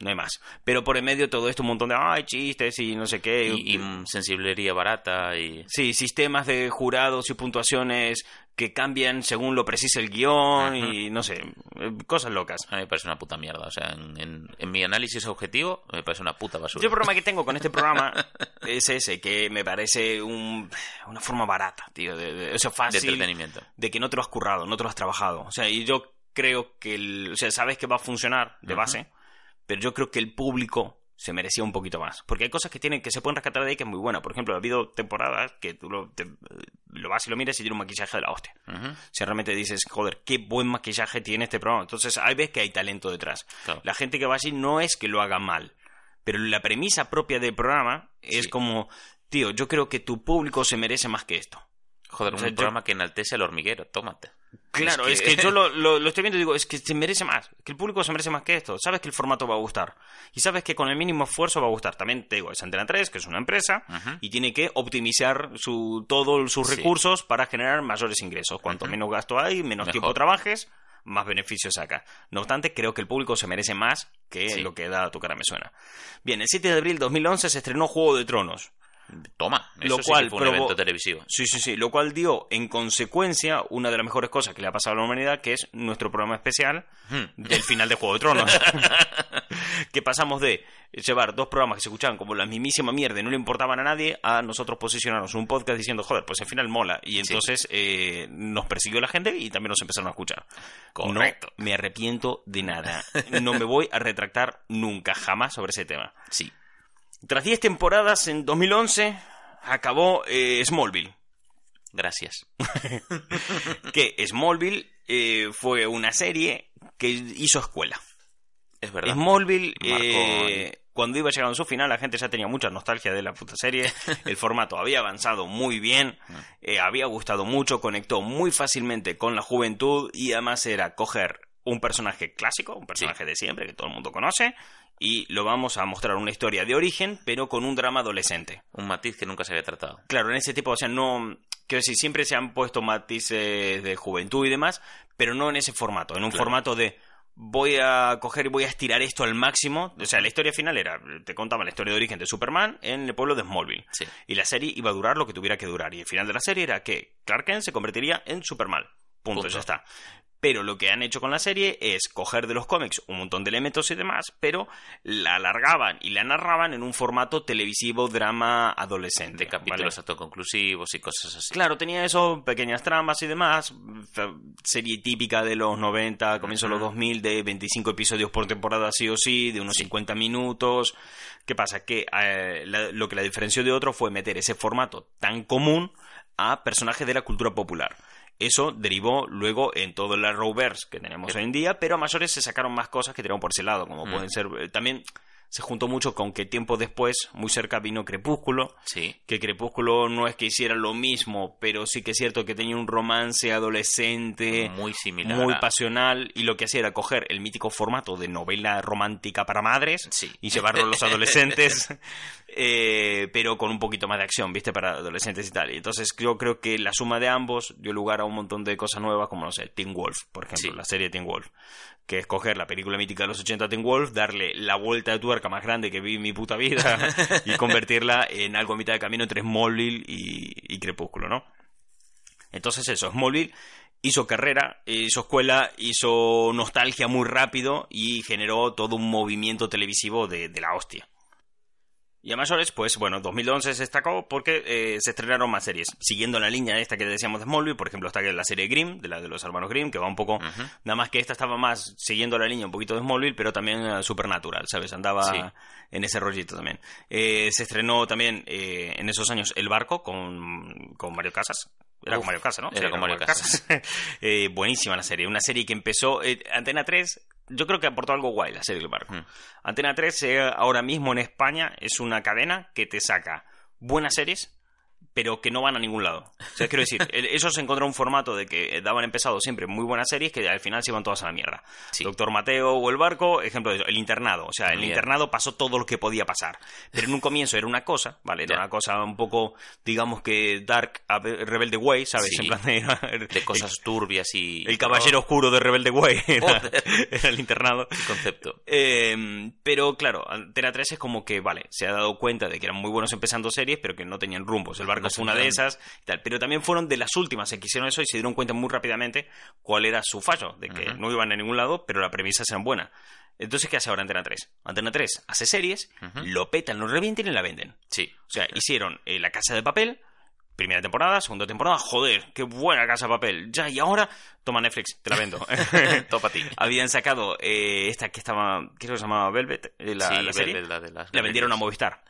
No hay más. Pero por en medio todo esto un montón de ay, chistes y no sé qué. Y, y, sensiblería barata y... Sí, sistemas de jurados y puntuaciones que cambian según lo precisa el guion y no sé, eh, cosas locas. A mí me parece una puta mierda. O sea, en, en- en mi análisis objetivo, me parece una puta basura. Yo el problema que tengo con este programa es ese, que me parece un- una forma barata, tío, de, de- o sea, de fácil. entretenimiento. de que no te lo has currado, no te lo has trabajado. O sea, y yo creo que, el, o sea, sabes que va a funcionar de base, pero yo creo que el público se merecía un poquito más. Porque hay cosas que tienen que se pueden rescatar de ahí que es muy buena. Por ejemplo, ha habido temporadas que tú lo, te- lo vas y lo miras y tiene un maquillaje de la hostia. Si realmente dices, joder, qué buen maquillaje tiene este programa. Entonces, ahí ves que hay talento detrás. Claro. La gente que va allí no es que lo haga mal, pero la premisa propia del programa es Sí. como, tío, yo creo que tu público se merece más que esto. Joder, O un yo- programa que enaltece al hormiguero, tómate. Claro, Es es que- yo lo, lo- lo estoy viendo y digo, es que se merece más, que el público se merece más que esto. Sabes que el formato va a gustar. Y sabes que con el mínimo esfuerzo va a gustar. También te digo, es Antena 3, que es una empresa, y tiene que optimizar su, todos sus Sí. recursos para generar mayores ingresos. Cuanto menos gasto hay, menos Mejor. tiempo trabajes, más beneficios saca. No obstante, creo que el público se merece más que Sí. lo que da Tu cara me suena. Bien, el 7 de abril de 2011 se estrenó Juego de Tronos. Toma, eso Lo sí cual que fue un evento televisivo. Sí, sí, sí. Lo cual dio, en consecuencia, una de las mejores cosas que le ha pasado a la humanidad, que es nuestro programa especial Hmm. del final de Juego de Tronos. que pasamos de llevar dos programas que se escuchaban como la mismísima mierda y no le importaban a nadie, a nosotros posicionarnos un podcast diciendo, joder, pues al final mola. Y entonces eh, nos persiguió la gente y también nos empezaron a escuchar. Correcto. No me arrepiento de nada. No me voy a retractar nunca, jamás sobre ese tema. Sí. Tras 10 temporadas, en 2011, acabó eh, Smallville. Gracias. que Smallville eh, fue una serie que hizo escuela. Es verdad. Smallville, eh, cuando iba llegando a su final, la gente ya tenía mucha nostalgia de la puta serie. El formato había avanzado muy bien, eh, había gustado mucho, conectó muy fácilmente con la juventud y además era coger un personaje clásico, un personaje de siempre que todo el mundo conoce, y lo vamos a mostrar una historia de origen, pero con un drama adolescente. Un matiz que nunca se había tratado. Claro, en ese tipo, o sea, no. Quiero decir, siempre se han puesto matices de juventud y demás, pero no en ese formato, en un Claro. formato de voy a coger y voy a estirar esto al máximo. O sea, la historia final era, te contaba la historia de origen de Superman en el pueblo de Smallville. Sí. Y la serie iba a durar lo que tuviera que durar. Y el final de la serie era que Clark Kent se convertiría en Superman. Punto, Punto. ya está. Pero lo que han hecho con la serie es coger de los cómics un montón de elementos y demás, pero la alargaban y la narraban en un formato televisivo drama adolescente. De capítulos ¿vale? autoconclusivos y cosas así. Claro, tenía eso, pequeñas tramas y demás. Serie típica de los 90, comienzo de los 2000, de 25 episodios por temporada sí o sí, de unos 50 minutos. ¿Qué pasa? Que eh, la- lo que la diferenció de otro fue meter ese formato tan común a personajes de la cultura popular. Eso derivó luego en todo el Arrowverse que tenemos hoy en día, pero a mayores se sacaron más cosas que tiraron por ese lado, como Mm. pueden ser... eh, También se juntó mucho con que tiempo después, muy cerca, vino Crepúsculo, Sí. que Crepúsculo no es que hiciera lo mismo, pero sí que es cierto que tenía un romance adolescente Muy similar. muy a- pasional y lo que hacía era coger el mítico formato de novela romántica para madres Sí. y llevarlo a los adolescentes, eh, pero con un poquito más de acción, ¿viste? Para adolescentes y tal. Y entonces yo creo que la suma de ambos dio lugar a un montón de cosas nuevas, como, no sé, Teen Wolf, por ejemplo, Sí. la serie Teen Wolf. Que es coger la película mítica de los 80 Teen Wolf, darle la vuelta de tuerca más grande que vi en mi puta vida y convertirla en algo a mitad de camino entre Smallville y, y Crepúsculo, ¿no? Entonces eso, Smallville hizo carrera, hizo escuela, hizo nostalgia muy rápido y generó todo un movimiento televisivo de, de la hostia. Y a mayores, pues bueno, 2011 se destacó porque eh, se estrenaron más series. Siguiendo la línea esta que decíamos de Smallville, por ejemplo, está la serie Grimm, de la de los hermanos Grimm, que va un poco... Nada más que esta estaba más siguiendo la línea un poquito de Smallville, pero también eh, Supernatural, ¿sabes? Andaba Sí. en ese rollito también. Eh, se estrenó también eh, en esos años El Barco con, con Mario Casas. Era Uf, con Mario Casas, ¿no? era con Mario Casas. Eh, buenísima la serie. Una serie que empezó... eh, Antena 3, yo creo que aportó algo guay la serie El Barco. Mm. Antena 3 eh, ahora mismo en España es una cadena que te saca buenas series pero que no van a ningún lado. O sea, quiero decir, el- eso se encontró un formato de que eh, daban empezado siempre muy buenas series que al final se iban todas a la mierda. Sí. Doctor Mateo o El Barco, ejemplo de eso, El Internado. O sea, el Mierda. internado pasó todo lo que podía pasar. Pero en un comienzo era una cosa, ¿vale? Era Ya. una cosa un poco, digamos que Dark, Rebelde Way, ¿sabes? Sí. En plan de, De cosas turbias y... el, el caballero oscuro de Rebelde Way era, era el internado. Qué concepto. Eh, pero claro, Antena 3 es como que, vale, se ha dado cuenta de que eran muy buenos empezando series, pero que no tenían rumbos. El barco No fue una de esas, y tal. pero también fueron de las últimas que hicieron eso y se dieron cuenta muy rápidamente cuál era su fallo, de que no iban a ningún lado, pero la premisa eran buena. Entonces, ¿qué hace ahora Antena 3? Antena 3 hace series, lo petan, lo revienten y la venden. Sí. O sea, hicieron eh, La Casa de Papel, primera temporada, segunda temporada, joder, qué buena Casa de Papel. Ya, y ahora, toma Netflix, te la vendo. Topa a ti. Habían sacado eh, esta que estaba, creo que se llamaba Velvet, eh, la, sí, la serie. Velvet, la de las La vendieron a. Movistar.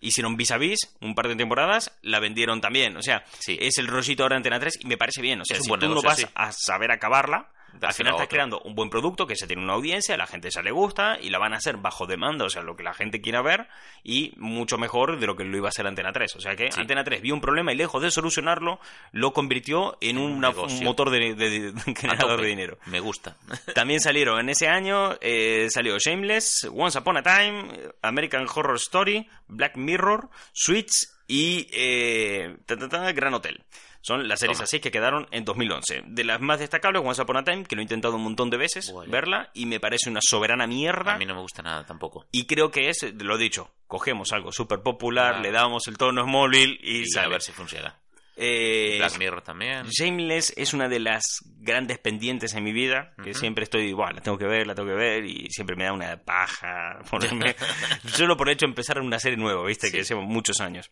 Hicieron Vis a Vis, un par de temporadas, la vendieron también. O sea, Sí. es el rollito ahora de Antena 3 y me parece bien. O sea, Es si tú negocio, no vas sí. a saber acabarla, al final a estás otro. creando un buen producto que se tiene una audiencia, la gente ya le gusta y la van a hacer bajo demanda, o sea, lo que la gente quiera ver y mucho mejor de lo que lo iba a hacer Antena 3. O sea que Sí. Antena 3 vio un problema y lejos de solucionarlo, lo convirtió en un una- negocio. un motor de, de- de- a generador de dinero. Me gusta. También salieron en ese año, eh, salió Shameless, Once Upon a Time, American Horror Story, Black Mirror, Switch y eh, ta, ta, ta, Gran Hotel. Son las series Toma. así que quedaron en 2011. De las más destacables, Once Upon a Time, que lo he intentado un montón de veces verla y me parece una soberana mierda. A mí no me gusta nada tampoco. Y creo que es, lo dicho, cogemos algo súper popular, Ah. le damos el tono Smallville y, Y a sale. ver si funciona. Eh, Black Mirror también. Shameless es una de las grandes pendientes en mi vida, que siempre estoy, bueno, la tengo que ver, la tengo que ver, y siempre me da una paja ponerme, solo por hecho empezar una serie nueva, viste, que llevo muchos años.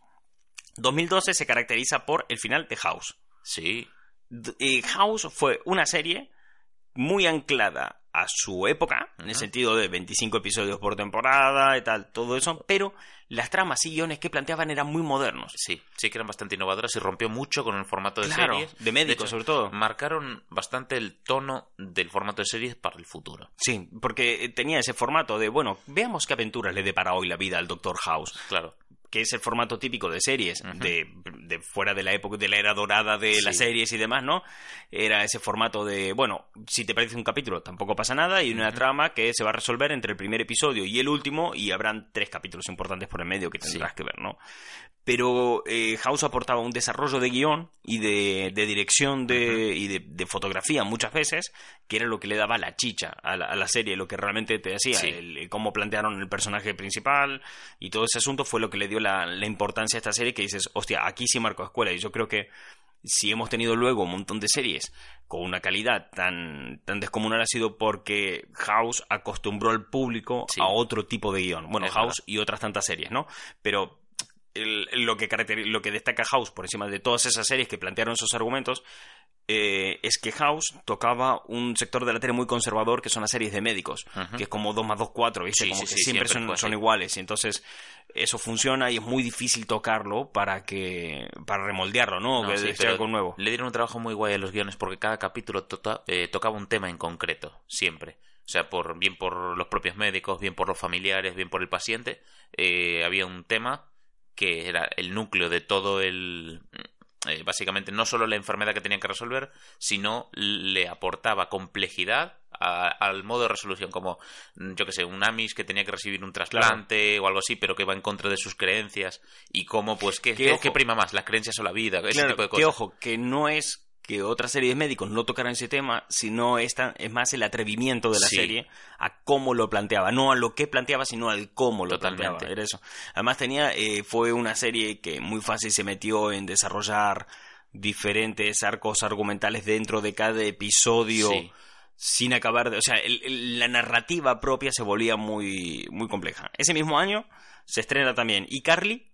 2012 se caracteriza por el final de House. Sí. Eh, House fue una serie muy anclada a su época, en el sentido de 25 episodios por temporada y tal, todo eso, pero las tramas y guiones que planteaban eran muy modernos. Sí, sí que eran bastante innovadoras y rompió mucho con el formato de Claro, series. de médicos sobre todo. Marcaron bastante el tono del formato de series para el futuro. Sí, porque tenía ese formato de, bueno, veamos qué aventuras le depara hoy la vida al Doctor House. Claro. Que es el formato típico de series, de, de fuera de la época de la era dorada de las series y demás, ¿no? Era ese formato de, bueno, si te parece un capítulo tampoco pasa nada y una trama que se va a resolver entre el primer episodio y el último y habrán tres capítulos importantes por el medio que tendrás que ver, ¿no? Pero eh, House aportaba un desarrollo de guion y de, de dirección de, y de, de fotografía muchas veces, que era lo que le daba la chicha a la, a la serie, lo que realmente te decía, Sí. el- el cómo plantearon el personaje principal y todo ese asunto fue lo que le dio la, la importancia a esta serie que dices, hostia, aquí sí marcó escuela y yo creo que si hemos tenido luego un montón de series con una calidad tan, tan descomunal ha sido porque House acostumbró al público Sí. a otro tipo de guion. Bueno, Es House y otras tantas series, ¿no? Pero el- lo, que lo que destaca House por encima de todas esas series que plantearon esos argumentos eh, es que House tocaba un sector de la tele muy conservador que son las series de médicos, que es como 2 más 2, 4, ¿viste? Sí, como sí, que sí, siempre, son, iguales y entonces eso funciona y es muy difícil tocarlo para que para remoldearlo, ¿no? No, que sea algo nuevo. Le dieron un trabajo muy guay a los guiones porque cada capítulo eh, tocaba un tema en concreto, siempre. O sea, por, bien por los propios médicos, bien por los familiares, bien por el paciente. eh, había un tema que era el núcleo de todo el... eh, básicamente no solo la enfermedad que tenían que resolver, sino le aportaba complejidad a- al modo de resolución, como mm, yo que sé, un Amis que tenía que recibir un trasplante o algo así, pero que va en contra de sus creencias y cómo, pues, ¿qué, Que, qué- ojo. qué prima más? ¿Las creencias o la vida? Ese Claro, tipo de cosas. que ojo, que no es que otras series de médicos no tocaran ese tema, sino esta, es más el atrevimiento de la Sí. serie a cómo lo planteaba, no a lo que planteaba, sino al cómo lo Totalmente. planteaba. Era eso. Además tenía, eh, fue una serie que muy fácil se metió en desarrollar diferentes arcos argumentales dentro de cada episodio. Sí. sin acabar de... O sea, el- el- la narrativa propia se volvía muy, muy compleja. Ese mismo año se estrena también iCarly,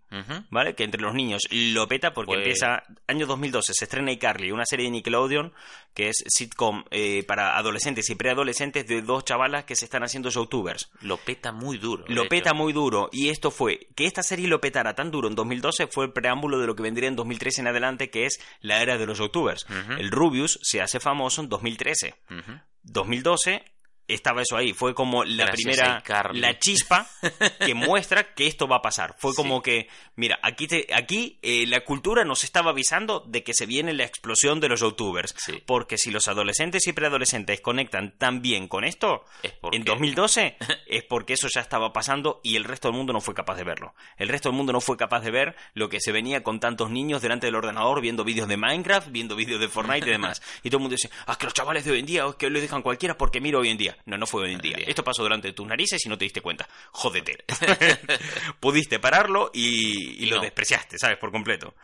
¿vale? Que entre los niños lo peta porque Pues- empieza... Año 2012 se estrena iCarly, una serie de Nickelodeon que es sitcom eh, para adolescentes y preadolescentes de dos chavalas que se están haciendo youtubers. Lo peta muy duro. Lo hecho. peta muy duro y esto fue que esta serie lo petara tan duro en 2012 fue el preámbulo de lo que vendría en 2013 en adelante que es la era de los youtubers. El Rubius se hace famoso en 2013. Ujú. 2012 estaba eso ahí, fue como la Gracias primera, la chispa que muestra que esto va a pasar. Fue como que, mira, aquí, te, aquí eh, la cultura nos estaba avisando de que se viene la explosión de los youtubers. Sí. Porque si los adolescentes y preadolescentes conectan tan bien con esto, Es porque- en 2012 es porque eso ya estaba pasando y el resto del mundo no fue capaz de verlo. El resto del mundo no fue capaz de ver lo que se venía con tantos niños delante del ordenador viendo vídeos de Minecraft, viendo vídeos de Fortnite y demás. Y todo el mundo dice, ah, que los chavales de hoy en día, es que lo dejan cualquiera porque miro hoy en día. No, no fue hoy en día. Esto pasó delante de tus narices y no te diste cuenta. Jódete. Pudiste pararlo y, y Y lo no. despreciaste, ¿sabes? Por completo.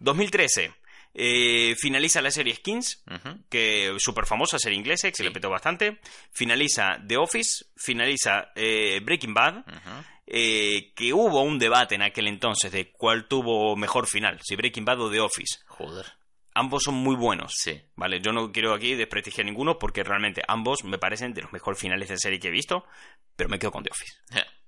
2013. eh, finaliza la serie Skins, que súper famosa, serie inglesa, que se le petó bastante. Finaliza The Office, finaliza eh, Breaking Bad, eh, que hubo un debate en aquel entonces de cuál tuvo mejor final, si Breaking Bad o The Office. Joder. Ambos son muy buenos. Sí. Vale, yo no quiero aquí desprestigiar ninguno porque realmente ambos me parecen de los mejores finales de serie que he visto, pero me quedo con The Office.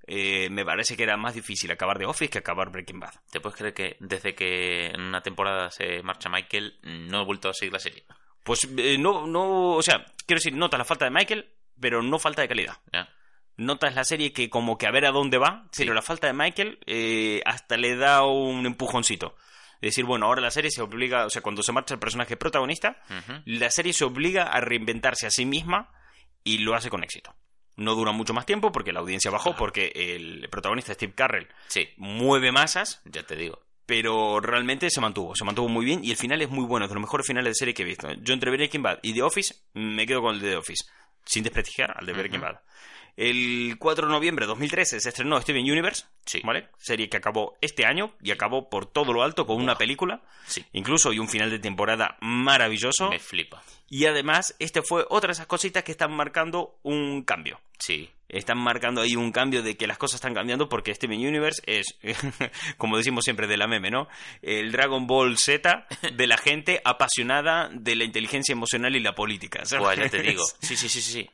Eh, me parece que era más difícil acabar The Office que acabar Breaking Bad. ¿Te puedes creer que desde que en una temporada se marcha Michael, no he vuelto a seguir la serie? Pues eh, no, no, o sea, quiero decir, notas la falta de Michael, pero no falta de calidad. Ya. Notas la serie que como que a ver a dónde va, Sí. pero la falta de Michael eh, hasta le da un empujoncito. Decir, bueno, ahora la serie se obliga, o sea, cuando se marcha el personaje protagonista, la serie se obliga a reinventarse a sí misma y lo hace con éxito. No dura mucho más tiempo porque la audiencia bajó, Claro. porque el protagonista Steve Carrell Sí, mueve masas, ya te digo. pero realmente se mantuvo, se mantuvo muy bien y el final es muy bueno, es de los mejores finales de serie que he visto. Yo entre Breaking Bad y The Office me quedo con el de The Office, sin desprestigiar al de Breaking. Bad. El 4 de noviembre de 2013 se estrenó Steven Universe, Sí. ¿vale? Serie que acabó este año y acabó por todo lo alto con una película, Sí. incluso y un final de temporada maravilloso. Me flipa. Y además, este fue otra de esas cositas que están marcando un cambio. Sí. Están marcando ahí un cambio de que las cosas están cambiando porque Steven Universe es, como decimos siempre de la meme, ¿no? El Dragon Ball Z de la gente apasionada de la inteligencia emocional y la política. ¿sabes? Buah, ya te digo. Sí, sí, sí, sí.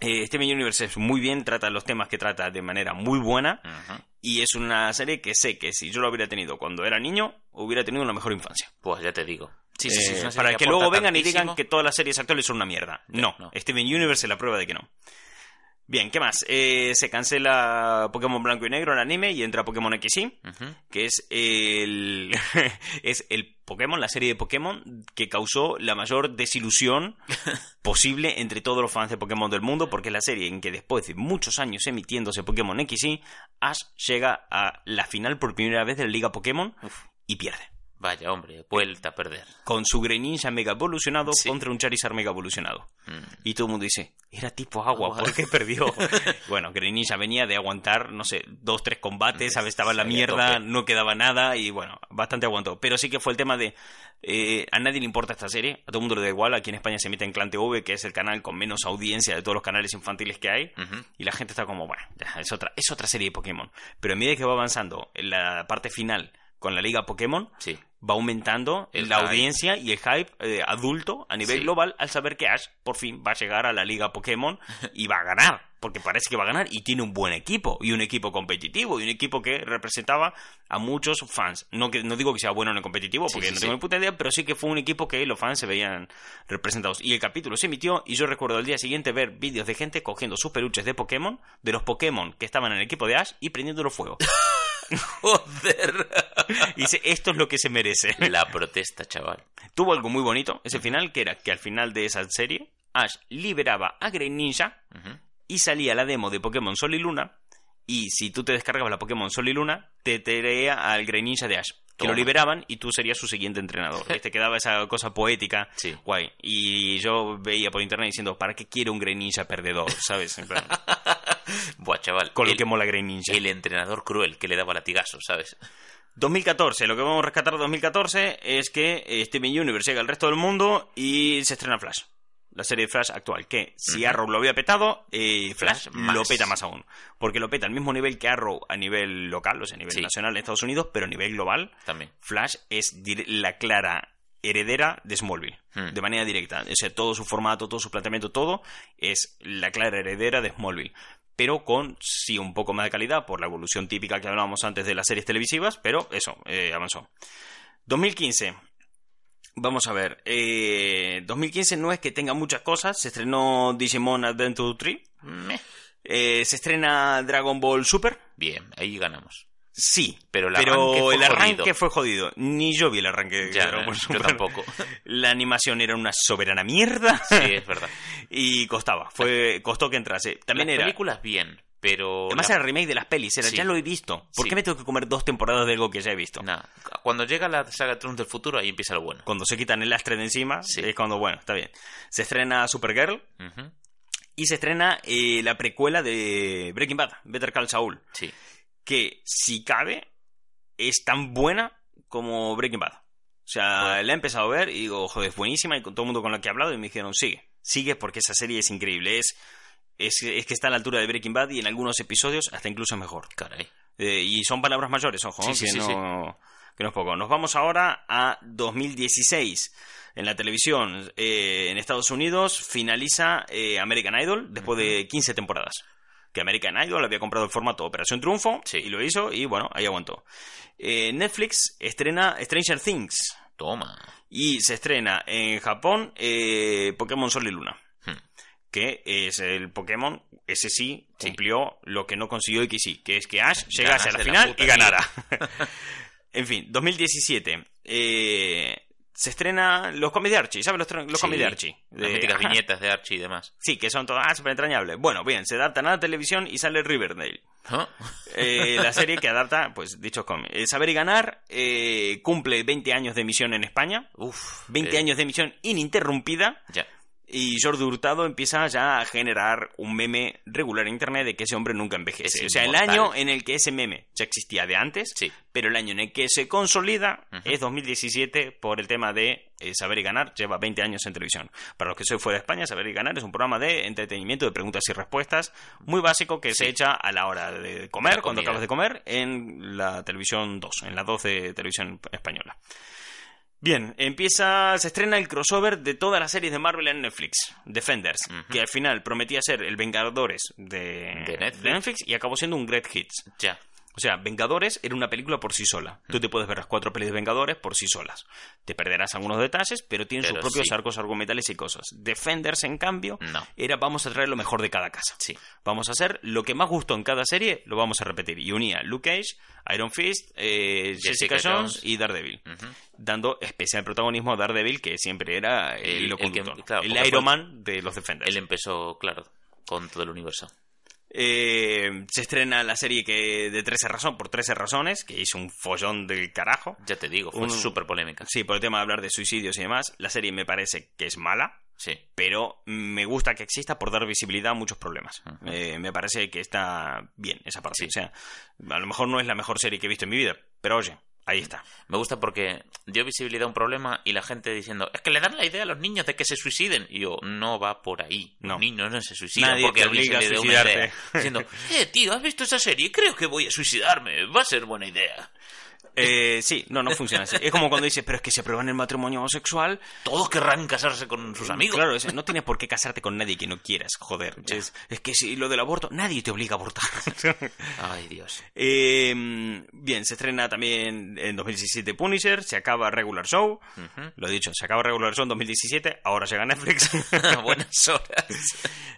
Eh, Steven Universe es muy bien, trata los temas que trata de manera muy buena y es una serie que sé que si yo lo hubiera tenido cuando era niño, hubiera tenido una mejor infancia. Pues ya te digo. Sí, sí, sí, Eh, para que, luego vengan y digan que todas las series actuales son una mierda. Ya, No, no. Steven Universe es la prueba de que no. Bien, ¿qué más? Eh, se cancela Pokémon Blanco y Negro, el anime, y entra Pokémon XY, Ujú. que es el, es el Pokémon, la serie de Pokémon que causó la mayor desilusión posible entre todos los fans de Pokémon del mundo, porque es la serie en que después de muchos años emitiéndose Pokémon XY, Ash llega a la final por primera vez de la Liga Pokémon y pierde Vaya, hombre, vuelta a perder. con su Greninja mega evolucionado Sí. contra un Charizard mega evolucionado. Mm. Y todo el mundo dice, era tipo agua, Agua. ¿por qué perdió? bueno, Greninja venía de aguantar, no sé, dos, tres combates, ¿sabes? Estaba en la mierda, no quedaba nada y bueno, bastante aguantó. Pero sí que fue el tema de, eh, a nadie le importa esta serie, a todo el mundo le da igual, aquí en España se emite en Clan TV, que es el canal con menos audiencia de todos los canales infantiles que hay. Ujú. Y la gente está como, bueno, ya, es otra, es otra serie de Pokémon. Pero a medida que va avanzando en la parte final con la liga Pokémon, Sí. va aumentando El la hype. audiencia y el hype eh, adulto a nivel Sí. global al saber que Ash por fin va a llegar a la liga Pokémon y va a ganar, porque parece que va a ganar y tiene un buen equipo y un equipo competitivo y un equipo que representaba a muchos fans. No que no digo que sea bueno en el competitivo porque sí, no tengo ni puta idea, pero sí que fue un equipo que los fans se veían representados. Y el capítulo se emitió y yo recuerdo al día siguiente ver vídeos de gente cogiendo sus peluches de Pokémon, de los Pokémon que estaban en el equipo de Ash y prendiéndolo fuego. Joder. y dice, esto es lo que se merece. La protesta, chaval. tuvo algo muy bonito, ese final, que era que al final de esa serie, Ash liberaba a Greninja y salía la demo de Pokémon Sol y Luna. Y si tú te descargabas la Pokémon Sol y Luna, te traía al Greninja de Ash. Que Toma. lo liberaban y tú serías su siguiente entrenador. Te quedaba esa cosa poética, Sí. guay. Y yo veía por internet diciendo, ¿para qué quiero un Greninja perdedor? ¿Sabes? En plan, Buah, chaval. con lo el, que mola Greninja. el entrenador cruel que le daba latigazos, ¿sabes? 2014, lo que vamos a rescatar de 2014 es que Steven Universe llega al resto del mundo y se estrena Flash. La serie de Flash actual, que si. Arrow lo había petado, eh, Flash, lo peta más aún. Porque lo peta al mismo nivel que Arrow a nivel local, o sea, a nivel Sí. nacional en Estados Unidos, pero a nivel global, También. Flash es la clara heredera de Smallville, Hmm. de manera directa. O sea, todo su formato, todo su planteamiento, todo es la clara heredera de Smallville. Pero con, sí, un poco más de calidad por la evolución típica que hablábamos antes de las series televisivas, pero eso, eh, avanzó. 2015. Vamos a ver. eh, 2015 no es que tenga muchas cosas. Se estrenó Digimon Adventure 3. Meh. eh, se estrena Dragon Ball Super. Bien, ahí ganamos. Sí, Pero el pero arranque fue el arranque jodido. fue jodido. Ni yo vi el arranque Ya, Ball yo tampoco. La animación era una soberana mierda. Sí, es verdad. y costaba. Fue, costó que entrase. También Las era. películas bien, pero... Además la- era remake de las pelis. Era, Sí. ya lo he visto. ¿Por Sí. qué me tengo que comer dos temporadas de algo que ya he visto? Nah, cuando llega la saga Trunks del futuro, ahí empieza lo bueno. Cuando se quitan el lastre de encima, Sí. es cuando, bueno, está bien. Se estrena Supergirl Ujú. y se estrena eh, la precuela de Breaking Bad, Better Call Saul. Sí. Que, si cabe, es tan buena como Breaking Bad. O sea, Bueno. la he empezado a ver y digo, joder, es buenísima. Y con todo el mundo con el que he hablado y me dijeron, sigue, sigue porque esa serie es increíble. Es, es, es que está a la altura de Breaking Bad y en algunos episodios hasta incluso mejor. Caray. Eh, y son palabras mayores, ojo, Sí, ¿no? sí, que, sí, no, que no es poco. Nos vamos ahora a 2016. En la televisión eh, en Estados Unidos finaliza eh, American Idol después de 15 temporadas. Que American Idol había comprado el formato Operación Triunfo Sí. y lo hizo y bueno, ahí aguantó. Eh, Netflix estrena Stranger Things Toma. y se estrena en Japón eh, Pokémon Sol y Luna Hmm. que es el Pokémon, ese sí, Sí. cumplió lo que no consiguió X que es que Ash llegase a la final y ganara. en fin, 2017. eh, se estrena los cómics de Archie, ¿sabes los, los Sí, cómics de Archie? Las De- míticas ajá. viñetas de Archie y demás. Sí, que son todas ah, súper entrañables. Bueno, bien, se adaptan a la televisión y sale Riverdale. Eh, la serie que adapta, pues, dichos cómics. Eh, Saber y Ganar eh, cumple 20 años de emisión en España. Uf. 20 eh, años de emisión ininterrumpida. Ya. Y Jordi Hurtado empieza ya a generar un meme regular en internet de que ese hombre nunca envejece. Es o sea, el año en el que ese meme ya existía de antes, Sí. pero el año en el que se consolida Ujú. es 2017 por el tema de eh, Saber y Ganar. Lleva 20 años en televisión. Para los que soy fuera de España, Saber y Ganar es un programa de entretenimiento, de preguntas y respuestas, muy básico que se echa a la hora de comer, cuando acabas de comer, en la televisión 2, en la 12 de televisión española. Bien, empieza, se estrena el crossover de todas las series de Marvel en Netflix, Defenders, que al final prometía ser el Vengadores de, De Netflix. de Netflix y acabó siendo un Great Hits. Ya. O sea, Vengadores era una película por sí sola. Tú te puedes ver las cuatro pelis de Vengadores por sí solas. Te perderás algunos detalles, pero tienen Pero sus propios sí. arcos argumentales y cosas. Defenders, en cambio, No. era vamos a traer lo mejor de cada casa. Sí. Vamos a hacer lo que más gustó en cada serie, lo vamos a repetir. Y unía Luke Cage, Iron Fist, eh, Jessica, Jessica Jones, y Daredevil. Dando especial protagonismo a Daredevil, que siempre era el, El- el que- conductor. claro, el porque Iron fue- Man de los Defenders. Él empezó, claro, con todo el universo. Eh, se estrena la serie que de 13 razones, por 13 razones, que hizo un follón del carajo. Ya te digo, fue súper polémica. Sí, por el tema de hablar de suicidios y demás. La serie me parece que es mala, Sí. pero me gusta que exista por dar visibilidad a muchos problemas. Ujú. Eh, me parece que está bien esa parte. Sí. O sea, a lo mejor no es la mejor serie que he visto en mi vida, pero oye, ahí está. Me gusta porque dio visibilidad a un problema y la gente diciendo, es que le dan la idea a los niños de que se suiciden. Y yo, no va por ahí. No. Los niños no se suicidan Nadie porque te alguien obliga se a suicidarte. idea. Diciendo, eh, tío, ¿has visto esa serie? Creo que voy a suicidarme. Va a ser buena idea. Eh, sí, no, no funciona así. Es como cuando dices, pero es que se aprueban el matrimonio homosexual. Todos querrán casarse con sus amigos. Claro, es- no tienes por qué casarte con nadie que no quieras, joder. Es, es que si lo del aborto, nadie te obliga a abortar. Ay, Dios. Eh, bien, se estrena también en 2017 Punisher, se acaba Regular Show. Ujú. Lo he dicho, se acaba Regular Show en 2017, ahora llega Netflix. Buenas horas.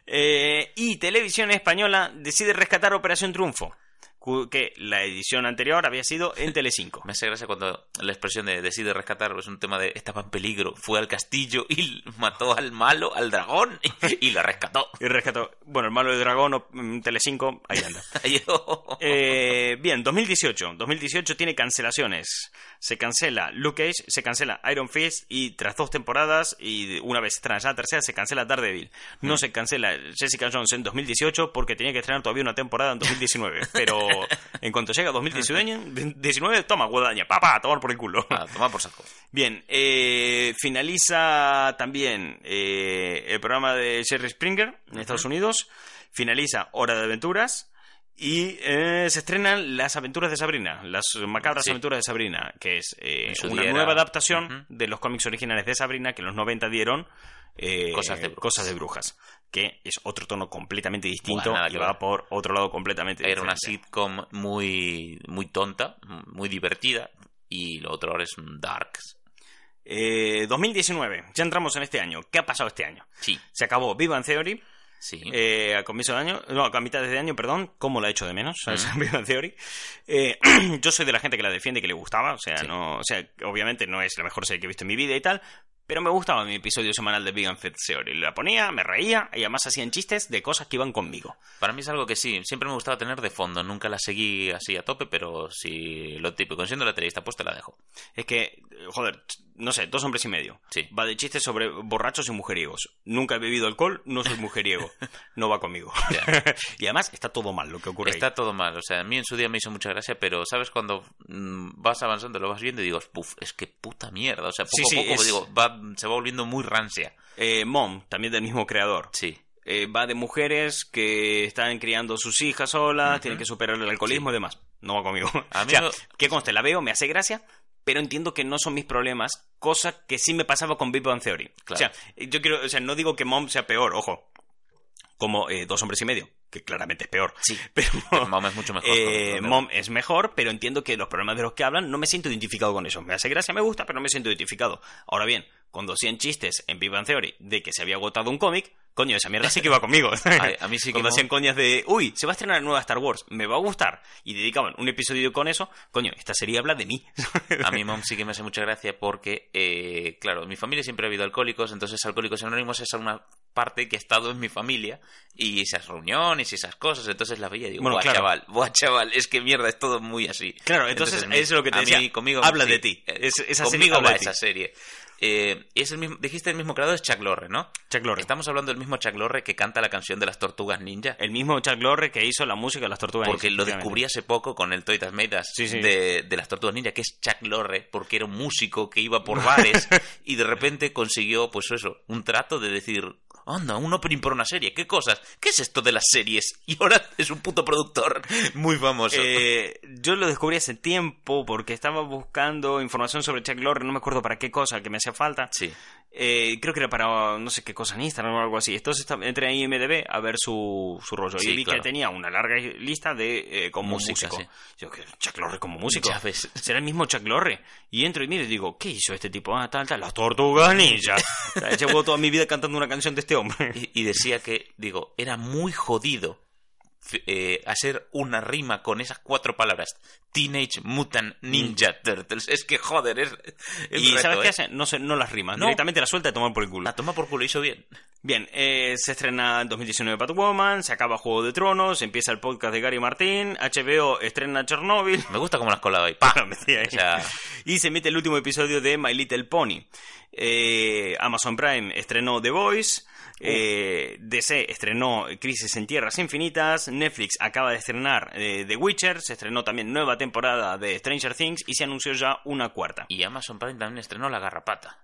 Eh, y Televisión Española decide rescatar Operación Triunfo, que la edición anterior había sido en Telecinco. Me hace gracia cuando la expresión de decide rescatar es un tema de estaba en peligro, fue al castillo y mató al malo, al dragón, y, y la rescató. Y rescató, bueno, el malo de dragón, o, mm, Telecinco, ahí anda. Eh, bien, 2018. 2018 tiene cancelaciones. Se cancela Luke Cage, se cancela Iron Fist y tras dos temporadas y una vez tras la tercera se cancela Daredevil. No se cancela Jessica Jones en 2018 porque tenía que estrenar todavía una temporada en 2019. Pero en cuanto llega 2019, 19, toma guadaña, papá, a tomar por el culo. Ah, toma por saco. Bien, eh, finaliza también eh, el programa de Jerry Springer en Estados Unidos. Finaliza Hora de Aventuras. Y eh, se estrenan Las Aventuras de Sabrina, Las Macabras Sí. Aventuras de Sabrina, que es eh, una nueva era- adaptación de los cómics originales de Sabrina que en los 90 dieron eh, Cosas de brujas. Cosas de brujas, que es otro tono completamente distinto nada y va por otro lado completamente Era una sitcom muy, muy tonta, muy divertida, y lo otro ahora es un darks. Eh, 2019, ya entramos en este año. ¿Qué ha pasado este año? Sí, Se acabó Big Bang Theory, sí. eh, a comienzo de año, no, a mitad de año, perdón, cómo la he hecho de menos. Mm. Big Bang Theory. Eh, yo soy de la gente que la defiende, que le gustaba, o sea, Sí. no, o sea, obviamente no es la mejor serie que he visto en mi vida y tal, pero me gustaba mi episodio semanal de Big Bang Theory. La ponía, me reía y además hacían chistes de cosas que iban conmigo. Para mí es algo que sí, siempre me gustaba tener de fondo. Nunca la seguí así a tope, pero si lo típico, siendo la tele está puesta, la dejo. Es que, joder, no sé, dos hombres y medio. Sí. Va de chistes sobre borrachos y mujeriegos. Nunca he bebido alcohol, no soy mujeriego. No va conmigo. Y además está todo mal lo que ocurre. ahí. Está todo mal. O sea, a mí en su día me hizo mucha gracia, pero ¿sabes? Cuando mm, vas avanzando, lo vas viendo y digo, puf, es que puta mierda. O sea, poco Sí, sí, a poco es- digo, va, se va volviendo muy rancia. Eh, Mom, también del mismo creador. Sí. Eh, va de mujeres que están criando sus hijas solas, tienen que superar el alcoholismo y demás. No va conmigo. A mí o sea, no- que conste, la veo, me hace gracia, pero entiendo que no son mis problemas, cosa que sí me pasaba con Big Bang Theory. Claro. O sea, yo quiero, o sea, no digo que Mom sea peor, ojo, como eh, Dos Hombres y Medio, que claramente es peor. Sí. Pero Mom es mucho mejor. eh, Mom es mejor, pero entiendo que los problemas de los que hablan no me siento identificado con eso. Me hace gracia, me gusta, pero no me siento identificado. Ahora bien, cuando hacían chistes en Big Bang Theory de que se había agotado un cómic, coño, esa mierda sí que iba conmigo. A- a mí sí que Cuando hacían coñas de, uy, se va a estrenar nueva Star Wars, me va a gustar, y dedicaban un episodio con eso, coño, esta serie habla de mí. A mí Mom sí que me hace mucha gracia porque, eh, claro, en mi familia siempre ha habido alcohólicos, entonces Alcohólicos Anónimos es una parte que ha estado en mi familia y esas reuniones y esas cosas, entonces la veía y digo, Bueno, buah, claro. chaval, buah, chaval, es que mierda, es todo muy así. Claro, entonces, mi- es lo que te a decía, mí, conmigo, habla sí, de ti. eh, Es- esa serie conmigo habla va de ti. esa serie. Eh, es el mismo, dijiste el mismo creador es Chuck Lorre, ¿no? Chuck Lorre. Estamos hablando del mismo Chuck Lorre que canta la canción de las tortugas ninja. El mismo Chuck Lorre que hizo la música de las tortugas Porque Ninja, lo efectivamente. descubrí hace poco con el Toy Tasmeidas Sí, sí. de, de las Tortugas Ninja, que es Chuck Lorre, porque era un músico que iba por bares y de repente consiguió, pues eso, un trato de decir, anda, un opening por una serie, ¿qué cosas? ¿Qué es esto de las series? Y ahora es un puto productor muy famoso. Eh, yo lo descubrí hace tiempo porque estaba buscando información sobre Chuck Lorre, no me acuerdo para qué cosa que me hacía falta. Sí. Eh, creo que era para no sé qué cosa en Instagram o algo así. Entonces entré a IMDB a ver su, su rollo Sí, y vi claro. que tenía una larga lista de eh, como Música, músico. sí. Yo, que Chuck Lorre como músico. Ya ves. ¿Será el mismo Chuck Lorre? Y entro y miro y digo, ¿qué hizo este tipo? Ah, tal, tal, las tortugas ninja. Llevo toda mi vida cantando una canción de este hombre. Y, y decía que, digo, era muy jodido eh, hacer una rima con esas cuatro palabras. Teenage Mutant Ninja Turtles. Es que, joder, es... es y reto, ¿sabes qué ¿eh? hace? No, se, no las rimas, No. directamente la suelta y tomar por el culo. La toma por culo, hizo bien. Bien, eh, se estrena en 2019 Batwoman, se acaba Juego de Tronos, empieza el podcast de Gary Martín, HBO estrena Chernobyl. Me gusta cómo la has colado ahí. ¡Pah! Lo metí ahí. O sea, Y se emite el último episodio de My Little Pony. Amazon Prime estrenó The Voice. Eh, DC estrenó Crisis en Tierras Infinitas. Netflix acaba de estrenar eh, The Witcher. Se estrenó también nueva temporada de Stranger Things. Y se anunció ya una cuarta. y Amazon Prime también estrenó La Garrapata.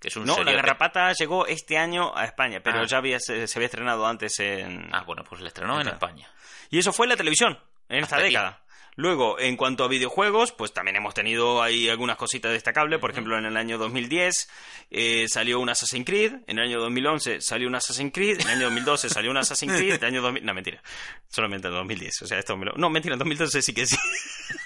Que es un No, La. Garrapata llegó este año a España, pero Ah. ya había, se, se había estrenado antes en... Ah, bueno, pues la estrenó en. España. Y eso fue la televisión en esta aquí. década. Luego, en cuanto a videojuegos, pues también hemos tenido ahí algunas cositas destacables. Por ejemplo, en el año 2010 eh, salió un Assassin's Creed, en el año 2011 salió un Assassin's Creed, en el año 2012 salió un Assassin's Creed, en el año 2000... No, mentira. Solamente en 2010. O sea, esto me lo... No, mentira, en 2012 sí que sí.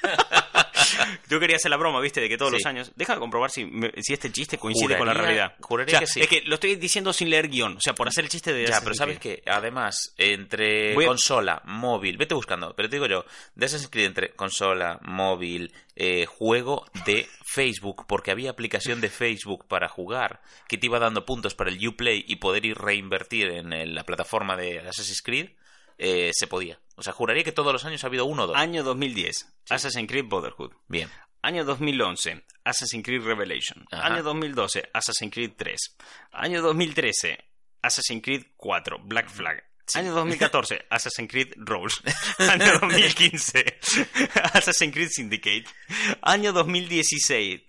Yo quería hacer la broma, viste, de que todos Sí. los años... Deja de comprobar si, me- si este chiste coincide con la realidad. juraría O sea, que sí. Es que lo estoy diciendo sin leer guion. O sea, por hacer el chiste de... Ya, pero sabes que además, entre a- consola, móvil, vete buscando, pero te digo yo, de Assassin's Creed entre consola, móvil, eh, juego de Facebook, porque había aplicación de Facebook para jugar que te iba dando puntos para el Uplay y poder ir reinvertir en la plataforma de Assassin's Creed, eh, se podía. O sea, juraría que todos los años ha habido uno o dos. Año 2010, Assassin's Creed Brotherhood. Bien. Año 2011, Assassin's Creed Revelation. Ajá. Año 2012, Assassin's Creed 3. Año 2013, Assassin's Creed 4, Black Flag. Año 2014, Assassin's Creed Rolls. Año 2015, Assassin's Creed Syndicate. Año 2016.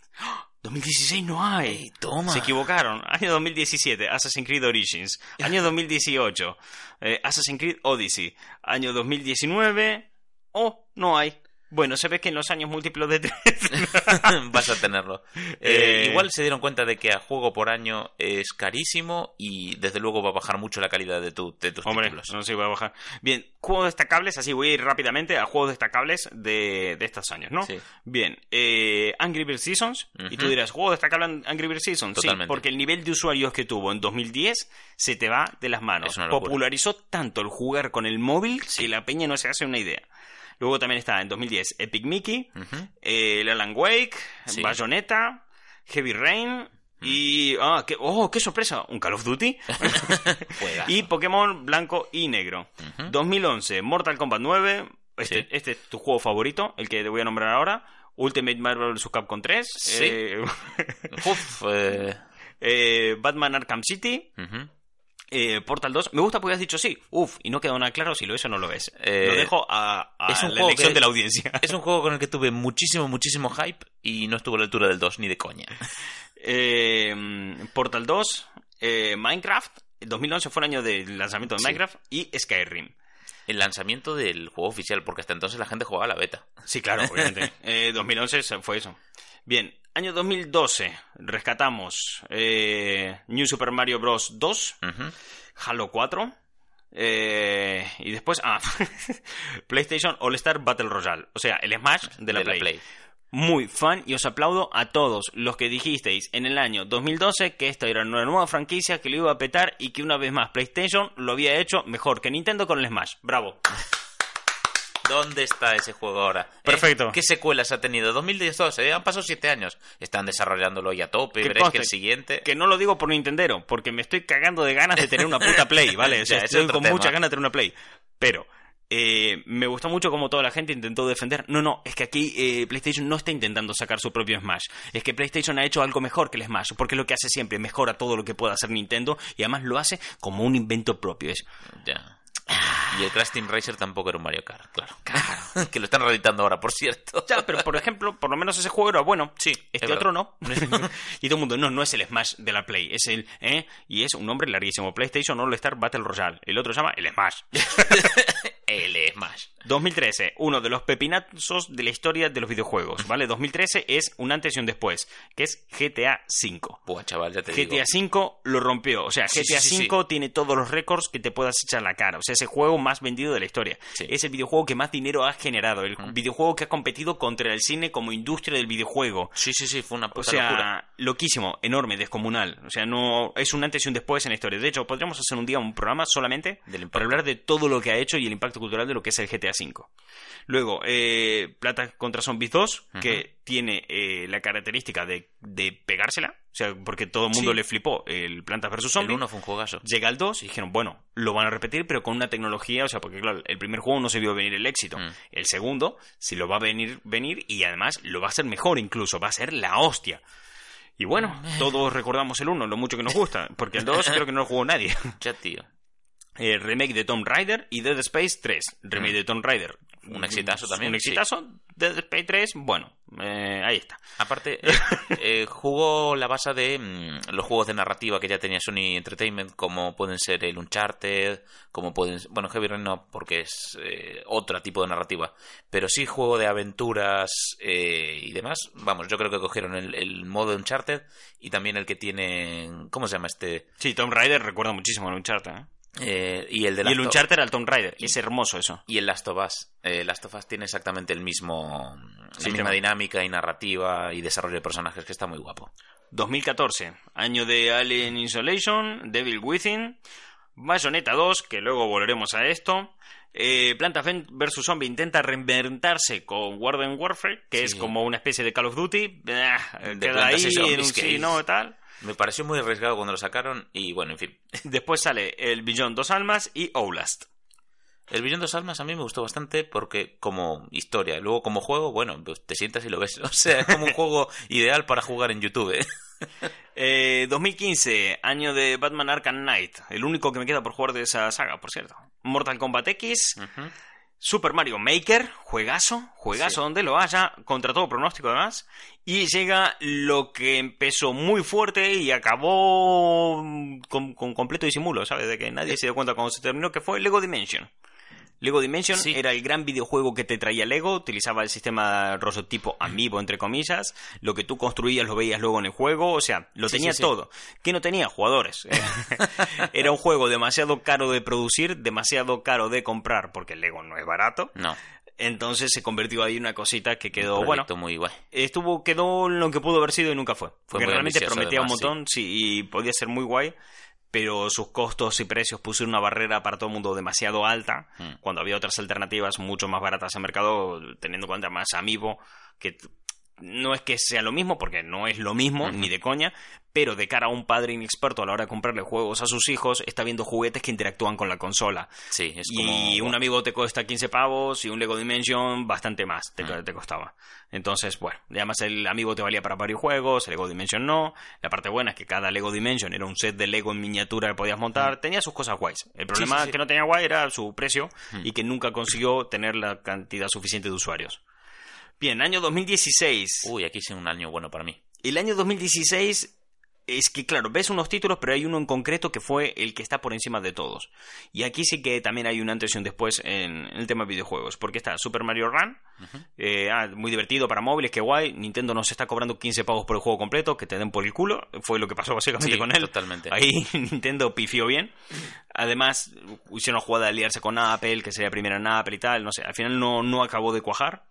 ¡Ah! 2016 no hay. Ey, toma. Se equivocaron. Año 2017, Assassin's Creed Origins. Año 2018, eh, Assassin's Creed Odyssey. Año 2019, oh, no hay. Bueno, se ve que en los años múltiplos de tres. Vas a tenerlo. Eh, Eh, Igual se dieron cuenta de que a juego por año es carísimo y desde luego va a bajar mucho la calidad de, tu, de tus Hombre, títulos. no sé, voy a bajar. Bien, juegos destacables, así voy a ir rápidamente a juegos destacables de, de estos años, ¿no? Sí. Bien, eh, Angry Birds Seasons. Y tú dirás, ¿juego destacable Angry Birds Seasons? Sí, porque el nivel de usuarios que tuvo en 2010 se te va de las manos. Popularizó tanto el jugar con el móvil que la peña no se hace una idea. Luego también está en 2010 Epic Mickey, Ujú. eh, el Alan Wake, Sí. Bayonetta, Heavy Rain y... Ah, qué, ¡Oh, qué sorpresa! ¿Un Call of Duty? Y Pokémon Blanco y Negro. 2011, Mortal Kombat 9. Este, Sí. este es tu juego favorito, el que te voy a nombrar ahora. Ultimate Marvel vs. Capcom 3. Sí. eh, Uf, eh, eh, Batman Arkham City. Eh, Portal 2. Me gusta porque has dicho sí. Uf, y no quedó nada claro si lo es o no lo es. Eh, lo dejo a, a es un la elección que- de la audiencia. Es un juego con el que tuve muchísimo, muchísimo hype y no estuvo a la altura del 2 ni de coña. Eh, Portal 2, eh, Minecraft. 2011 fue el año del lanzamiento de Sí. Minecraft y Skyrim. El lanzamiento del juego oficial, porque hasta entonces la gente jugaba la beta. Sí, claro, obviamente. Eh, 2011 se- fue eso. Bien, año 2012 rescatamos eh, New Super Mario Bros. 2, Ujú. Halo 4 eh, y después ah, PlayStation All Star Battle Royale, o sea, el Smash de la, Play. Muy fan y os aplaudo a todos los que dijisteis en el año 2012 que esta era una nueva franquicia que lo iba a petar y que una vez más PlayStation lo había hecho mejor que Nintendo con el Smash. Bravo. ¿Dónde está ese juego ahora? ¿Eh? Perfecto. ¿Qué secuelas ha tenido? 2012, ¿eh? han pasado 7 años. Están desarrollándolo ya a tope. Veréis que el siguiente. Que no lo digo por Nintendero, porque me estoy cagando de ganas de tener una puta Play, ¿vale? O sea, Ya, estoy con tema. muchas ganas de tener una Play. Pero eh, me gustó mucho como toda la gente intentó defender. No, no, es que aquí eh, PlayStation no está intentando sacar su propio Smash. Es que PlayStation ha hecho algo mejor que el Smash, porque es lo que hace siempre, mejora todo lo que pueda hacer Nintendo y además lo hace como un invento propio. Es, Ya. Y el Crash Team Racer tampoco era un Mario Kart, claro. que lo están reeditando ahora, por cierto. Ya, pero por ejemplo, por lo menos ese juego era bueno. Sí, Este es otro no. y todo el mundo, no, no es el Smash de la Play, es el, ¿eh? Y es un nombre larguísimo. PlayStation All Star Battle Royale. El otro se llama el Smash. El Smash. 2013, uno de los pepinazos de la historia de los videojuegos, ¿vale? 2013 es un antes y un después, que es GTA V. Buah, chaval, ya te digo. GTA V lo rompió. O sea, Sí, GTA sí, sí, V tiene todos los récords que te puedas echar la cara. O sea, es el juego más vendido de la historia. Es el videojuego que más dinero ha generado. El videojuego que ha competido contra el cine como industria del videojuego. Sí, sí, sí, fue una O puta sea, locura. loquísimo, enorme, descomunal. O sea, no es un antes y un después en la historia. De hecho, podríamos hacer un día un programa solamente para hablar de todo lo que ha hecho y el impacto cultural de lo que es el GTA V. Luego, eh, Plata contra Zombies 2, que tiene eh, la característica de, de pegársela. O sea, porque todo el mundo Sí. le flipó el Plantas vs. El Zombies. 1 fue un juegazo. Llega el 2 y dijeron, bueno, lo van a repetir, pero con una tecnología, o sea, porque claro, el primer juego no se vio venir el éxito. Mm. El segundo, sí lo va a venir, venir y además lo va a hacer mejor incluso, va a ser la hostia. Y bueno, todos recordamos el 1, lo mucho que nos gusta, porque el 2 creo que no lo jugó nadie. Ya, tío. Eh, remake de Tomb Raider y Dead Space 3. Remake Mm. de Tomb Raider. Un exitazo también, Un sí. exitazo. Dead Space 3, bueno, eh, ahí está. Aparte, eh, eh, jugó la base de mm, los juegos de narrativa que ya tenía Sony Entertainment, como pueden ser el Uncharted, como pueden... Bueno, Heavy Rain no, porque es eh, otro tipo de narrativa. Pero sí juego de aventuras y demás. Vamos, yo creo que cogieron el, el modo Uncharted y también el que tiene... ¿Cómo se llama este? Sí, Tomb Raider recuerda muchísimo al Uncharted. ¿eh? Eh, y el de Y el Uncharted al Tomb Raider. Es hermoso eso. Y el Last of Us. Eh, Last of Us tiene exactamente el mismo, la Sistema. misma dinámica y narrativa y desarrollo de personajes que está muy guapo. 2014, año de Alien Isolation, Devil Within, Bayonetta 2, que luego volveremos a esto. Eh, Planta vs Zombie intenta reinventarse con Warden Warfare, que Sí. es como una especie de Call of Duty. Queda ahí y en un sí, no, tal. Me pareció muy arriesgado cuando lo sacaron y bueno, en fin. Después sale el Billón Dos Almas y Outlast. El Billón dos Almas a mí me gustó bastante porque como historia, luego como juego, bueno, pues te sientas y lo ves. O sea, es como un juego ideal para jugar en YouTube. ¿eh? Eh, 2015, año de Batman Arkham Knight. El único que me queda por jugar de esa saga, por cierto. Mortal Kombat X. Super Mario Maker, juegazo, juegazo Sí. donde lo haya, contra todo pronóstico además. Y llega lo que empezó muy fuerte y acabó mm, con, con completo disimulo, ¿sabes? De que nadie se dio cuenta cuando se terminó, que fue Lego Dimension. Lego Dimension Sí. era el gran videojuego que te traía Lego, utilizaba el sistema tipo amiibo, entre comillas, lo que tú construías lo veías luego en el juego, o sea, lo Sí, tenía sí, todo. ¿Qué no tenía? Jugadores. era un juego demasiado caro de producir, demasiado caro de comprar, porque el Lego no es barato, No, entonces se convirtió ahí en una cosita que quedó, bueno, muy guay. estuvo quedó lo que pudo haber sido y nunca fue. Porque muy realmente prometía además, un montón, sí. y podía ser muy guay, pero sus costos y precios pusieron una barrera para todo el mundo demasiado alta, Mm. cuando había otras alternativas mucho más baratas en mercado, teniendo en cuenta más Amiibo, que no es que sea lo mismo, porque no es lo mismo, ni de coña, pero de cara a un padre inexperto a la hora de comprarle juegos a sus hijos, está viendo juguetes que interactúan con la consola. Sí, es Y un amigo te cuesta 15 pavos y un Lego Dimension bastante más te, te costaba. Entonces, bueno, además el amigo te valía para varios juegos, el Lego Dimension no. La parte buena es que cada Lego Dimension era un set de Lego en miniatura que podías montar. Tenía sus cosas guays. El problema sí, sí. que no tenía guay era su precio y que nunca consiguió tener la cantidad suficiente de usuarios. Bien, año 2016. Uy, aquí sí un año bueno para mí. El año 2016 es que, claro, ves unos títulos, pero hay uno en concreto que fue el que está por encima de todos. Y aquí sí que también hay un antes y un después en, el tema de videojuegos. Porque está Super Mario Run, eh, ah, muy divertido para móviles, qué guay. Nintendo nos está cobrando 15 pavos por el juego completo, que te den por el culo. Fue lo que pasó básicamente Sí, con él. totalmente. Ahí Nintendo pifió bien. Además, hicieron jugada de aliarse con Apple, que sería primera en Apple y tal. No sé, al final no, no acabó de cuajar.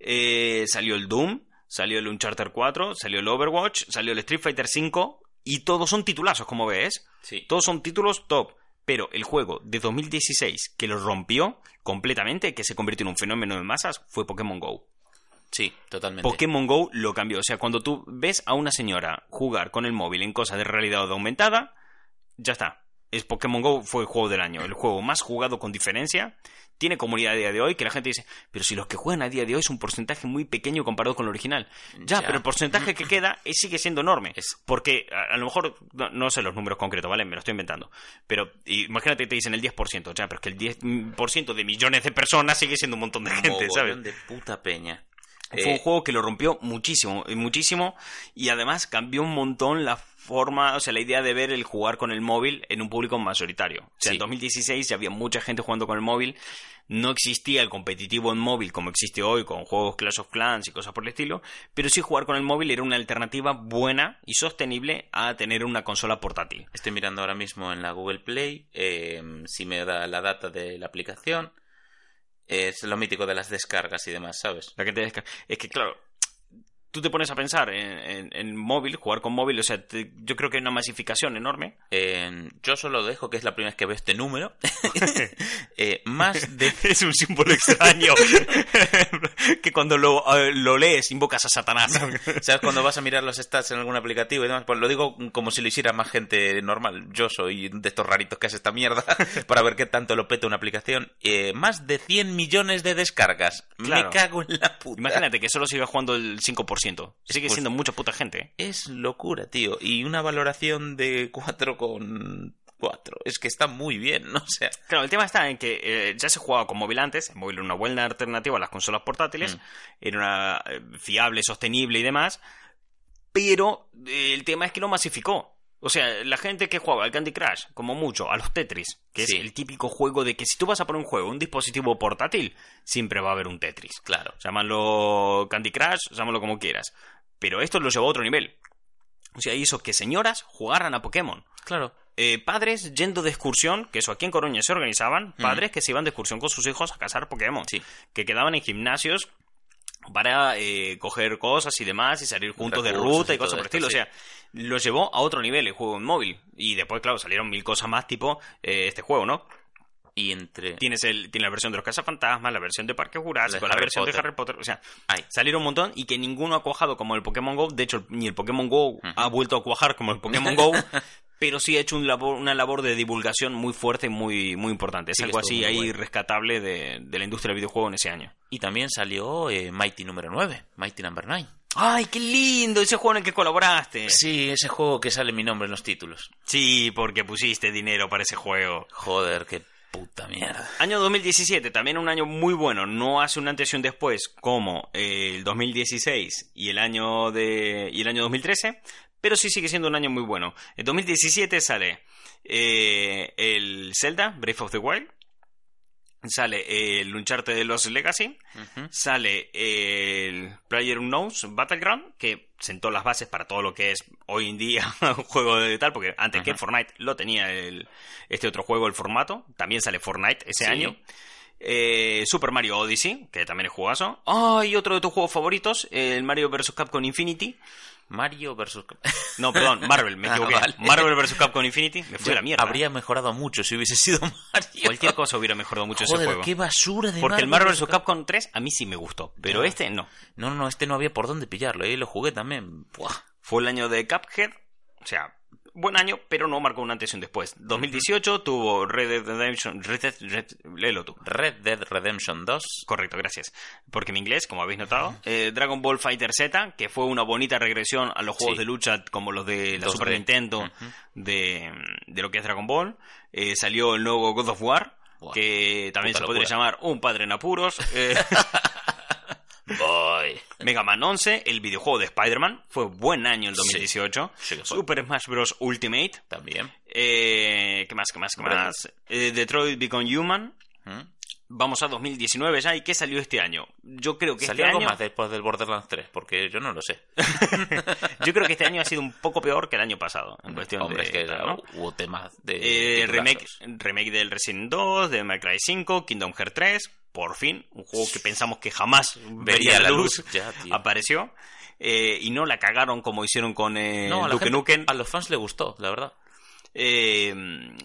Eh, salió el Doom, salió el Uncharted 4, salió el Overwatch, salió el Street Fighter 5 y todos son titulazos, como ves. Sí. Todos son títulos top. Pero el juego de 2016 que lo rompió completamente, que se convirtió en un fenómeno de masas, fue Pokémon Go. Sí, totalmente. Pokémon Go lo cambió. O sea, cuando tú ves a una señora jugar con el móvil en cosas de realidad aumentada, ya está. es Pokémon Go fue el juego del año, el juego más jugado con diferencia. Tiene comunidad a día de hoy que la gente dice, pero si los que juegan a día de hoy es un porcentaje muy pequeño comparado con el original. Ya, Ya. pero el porcentaje que queda eh, sigue siendo enorme. Es- Porque a, a lo mejor, no, no sé los números concretos, ¿vale? Me lo estoy inventando. Pero imagínate que te dicen el 10%, ya, pero es que el 10% de millones de personas sigue siendo un montón de gente, ¿sabes? Mogollón de puta peña. Fue Eh, un juego que lo rompió muchísimo, eh, muchísimo, y además cambió un montón la forma, o sea, la idea de ver el jugar con el móvil en un público mayoritario. O sea, Sí. en 2016 ya había mucha gente jugando con el móvil, no existía el competitivo en móvil como existe hoy con juegos Clash of Clans y cosas por el estilo, pero sí jugar con el móvil era una alternativa buena y sostenible a tener una consola portátil. Estoy mirando ahora mismo en la Google Play, eh, si me da la data de la aplicación. Es lo mítico de las descargas y demás, ¿sabes? La que te desca- Es que, claro, tú te pones a pensar en, en- en móvil, jugar con móvil, o sea, te- yo creo que hay una masificación enorme. Eh, yo solo dejo que es la primera vez que veo este número. Eh, más de Es un símbolo extraño. que cuando lo, eh, lo lees invocas a Satanás. ¿Sabes cuando vas a mirar los stats en algún aplicativo y demás? Pues lo digo como si lo hiciera más gente normal. Yo soy de estos raritos que hace esta mierda para ver qué tanto lo peta una aplicación. Eh, más de 100 millones de descargas. Claro. Me cago en la puta. Imagínate que solo siga jugando el 5%. Sigue Pues- siendo mucha puta gente. Es locura, tío. Y una valoración de 4 con 4. Es que está muy bien, ¿no? O sea, Claro, el tema está en que eh, ya se jugaba con móvil antes. El móvil era una buena alternativa a las consolas portátiles. Mm. Era una, eh, fiable, sostenible y demás. Pero eh, el tema es que lo masificó. O sea, la gente que juega al Candy Crush, como mucho, a los Tetris, que Sí. es el típico juego de que si tú vas a poner un juego, un dispositivo portátil, siempre va a haber un Tetris. claro. Llámalo Candy Crush, llámalo como quieras. Pero esto lo llevó a otro nivel. O sea, hizo que señoras jugaran a Pokémon. Claro. Eh, padres yendo de excursión, que eso aquí en Coruña se organizaban, padres que se iban de excursión con sus hijos a cazar Pokémon. Sí. Que quedaban en gimnasios para eh, coger cosas y demás y salir juntos de ruta y y cosas por el estilo. O sea, lo llevó a otro nivel el juego en móvil. Y después, claro, salieron mil cosas más tipo eh, este juego, ¿no? Y entre... Tienes, el, tienes la versión de los cazafantasmas, la versión de Parque Jurásico, La versión de. Harry Potter. O sea, Ay. salieron un montón y que ninguno ha cuajado como el Pokémon Go. De hecho, ni el Pokémon Go ha vuelto a cuajar como el Pokémon Go. Pero sí ha hecho un labor- una labor de divulgación muy fuerte y muy, muy importante. Es Sí, algo así ahí bueno. rescatable de, de la industria del videojuego en ese año. Y también salió eh, Mighty número 9, Mighty number 9. ¡Ay, qué lindo! Ese juego en el que colaboraste. Sí, ese juego que sale mi nombre en los títulos. Sí, porque pusiste dinero para ese juego. Joder, qué puta mierda. Año 2017, también un año muy bueno. No hace un antes y un después como eh, el 2016 y el año de y el año 2013, pero sí sigue siendo un año muy bueno. En 2017 sale eh, el Zelda Breath of the Wild, sale el Uncharted de los Legacy, sale el Player Unknowns Battleground, que sentó las bases para todo lo que es hoy en día un juego de tal, porque antes que. Fortnite lo tenía el, este otro juego, el formato, también sale Fortnite ese Sí. año. Eh, Super Mario Odyssey, que también es jugazo. Ah, y otro de tus juegos favoritos, el Mario vs. Capcom Infinity. Mario versus... No, perdón, Marvel, me Ah, equivoqué. vale. Marvel vs. Capcom Infinity, me fui a la mierda. Habría mejorado mucho si hubiese sido Mario. Cualquier cosa hubiera mejorado mucho ese Joder, juego. qué basura de Porque el Marvel vs. Capcom 3 a mí sí me gustó, pero este no. No, no, este no había por dónde pillarlo. Y lo jugué también. Buah. Fue el año de Cuphead, o sea, buen año, pero no marcó un antes y un después. 2018 tuvo Red Dead Redemption, Red Dead, Red- léelo tú. Red Dead Redemption 2. Correcto, gracias. Porque mi inglés, como habéis notado. Eh, Dragon Ball Fighter Z, que fue una bonita regresión a los juegos Sí. de lucha como los de la 2D. Super Nintendo, de, de lo que es Dragon Ball. Eh, salió el nuevo God of War, que también puta se podría llamar Un Padre en Apuros. Eh, Boy. Mega Man 11, el videojuego de Spider-Man, fue buen año el 2018. Sí que fue. Super Smash Bros. Ultimate. También. Eh, ¿Qué más? ¿Qué más? ¿Qué más? Eh, Detroit Become Human. ¿Mm? Vamos a 2019 ya. ¿Y qué salió este año? Yo creo que ¿Salió este algo año... más después del Borderlands 3? Porque yo no lo sé. Yo creo que este año ha sido un poco peor que el año pasado. En cuestión Hombre, de... es que ¿no? hubo temas de. Eh, remake, remake del Resident 2, de Cry 5, Kingdom Hearts 3, por fin, un juego que pensamos que jamás vería la luz, Ya, apareció. Eh, y no la cagaron como hicieron con eh, No, a, Duke gente- Nukem. a los fans le gustó, la verdad. Eh,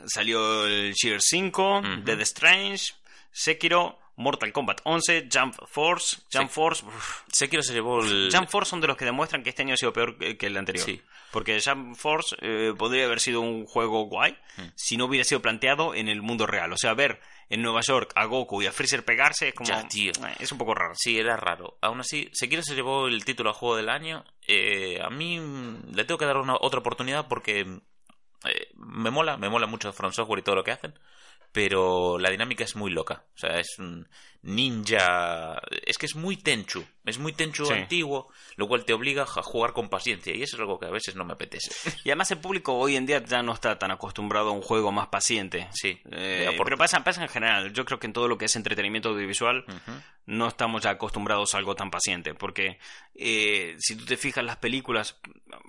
salió el Sheer 5, Ujú. Dead Strange, Sekiro, Mortal Kombat 11, Jump Force, Jump Force... uf, Sekiro se llevó el... Jump Force son de los que demuestran que este año ha sido peor que que el anterior. Sí. Porque Jump Force eh, podría haber sido un juego guay Hmm. si no hubiera sido planteado en el mundo real. O sea, ver en Nueva York a Goku y a Freezer pegarse es como... Ya, tío. eh, es un poco raro. Sí, era raro. Aún así, Sekiro se llevó el título a juego del año. Eh, a mí mm, le tengo que dar una, otra oportunidad porque eh, me mola, me mola mucho From Software y todo lo que hacen. Pero la dinámica es muy loca. O sea, es un ninja. Es que es muy Tenchu. Es muy Tenchu Sí. antiguo, lo cual te obliga a jugar con paciencia. Y eso es algo que a veces no me apetece. Y además el público hoy en día ya no está tan acostumbrado a un juego más paciente. Sí. Eh, pero pasa, pasa en general. Yo creo que en todo lo que es entretenimiento audiovisual no estamos ya acostumbrados a algo tan paciente. Porque eh, si tú te fijas las películas,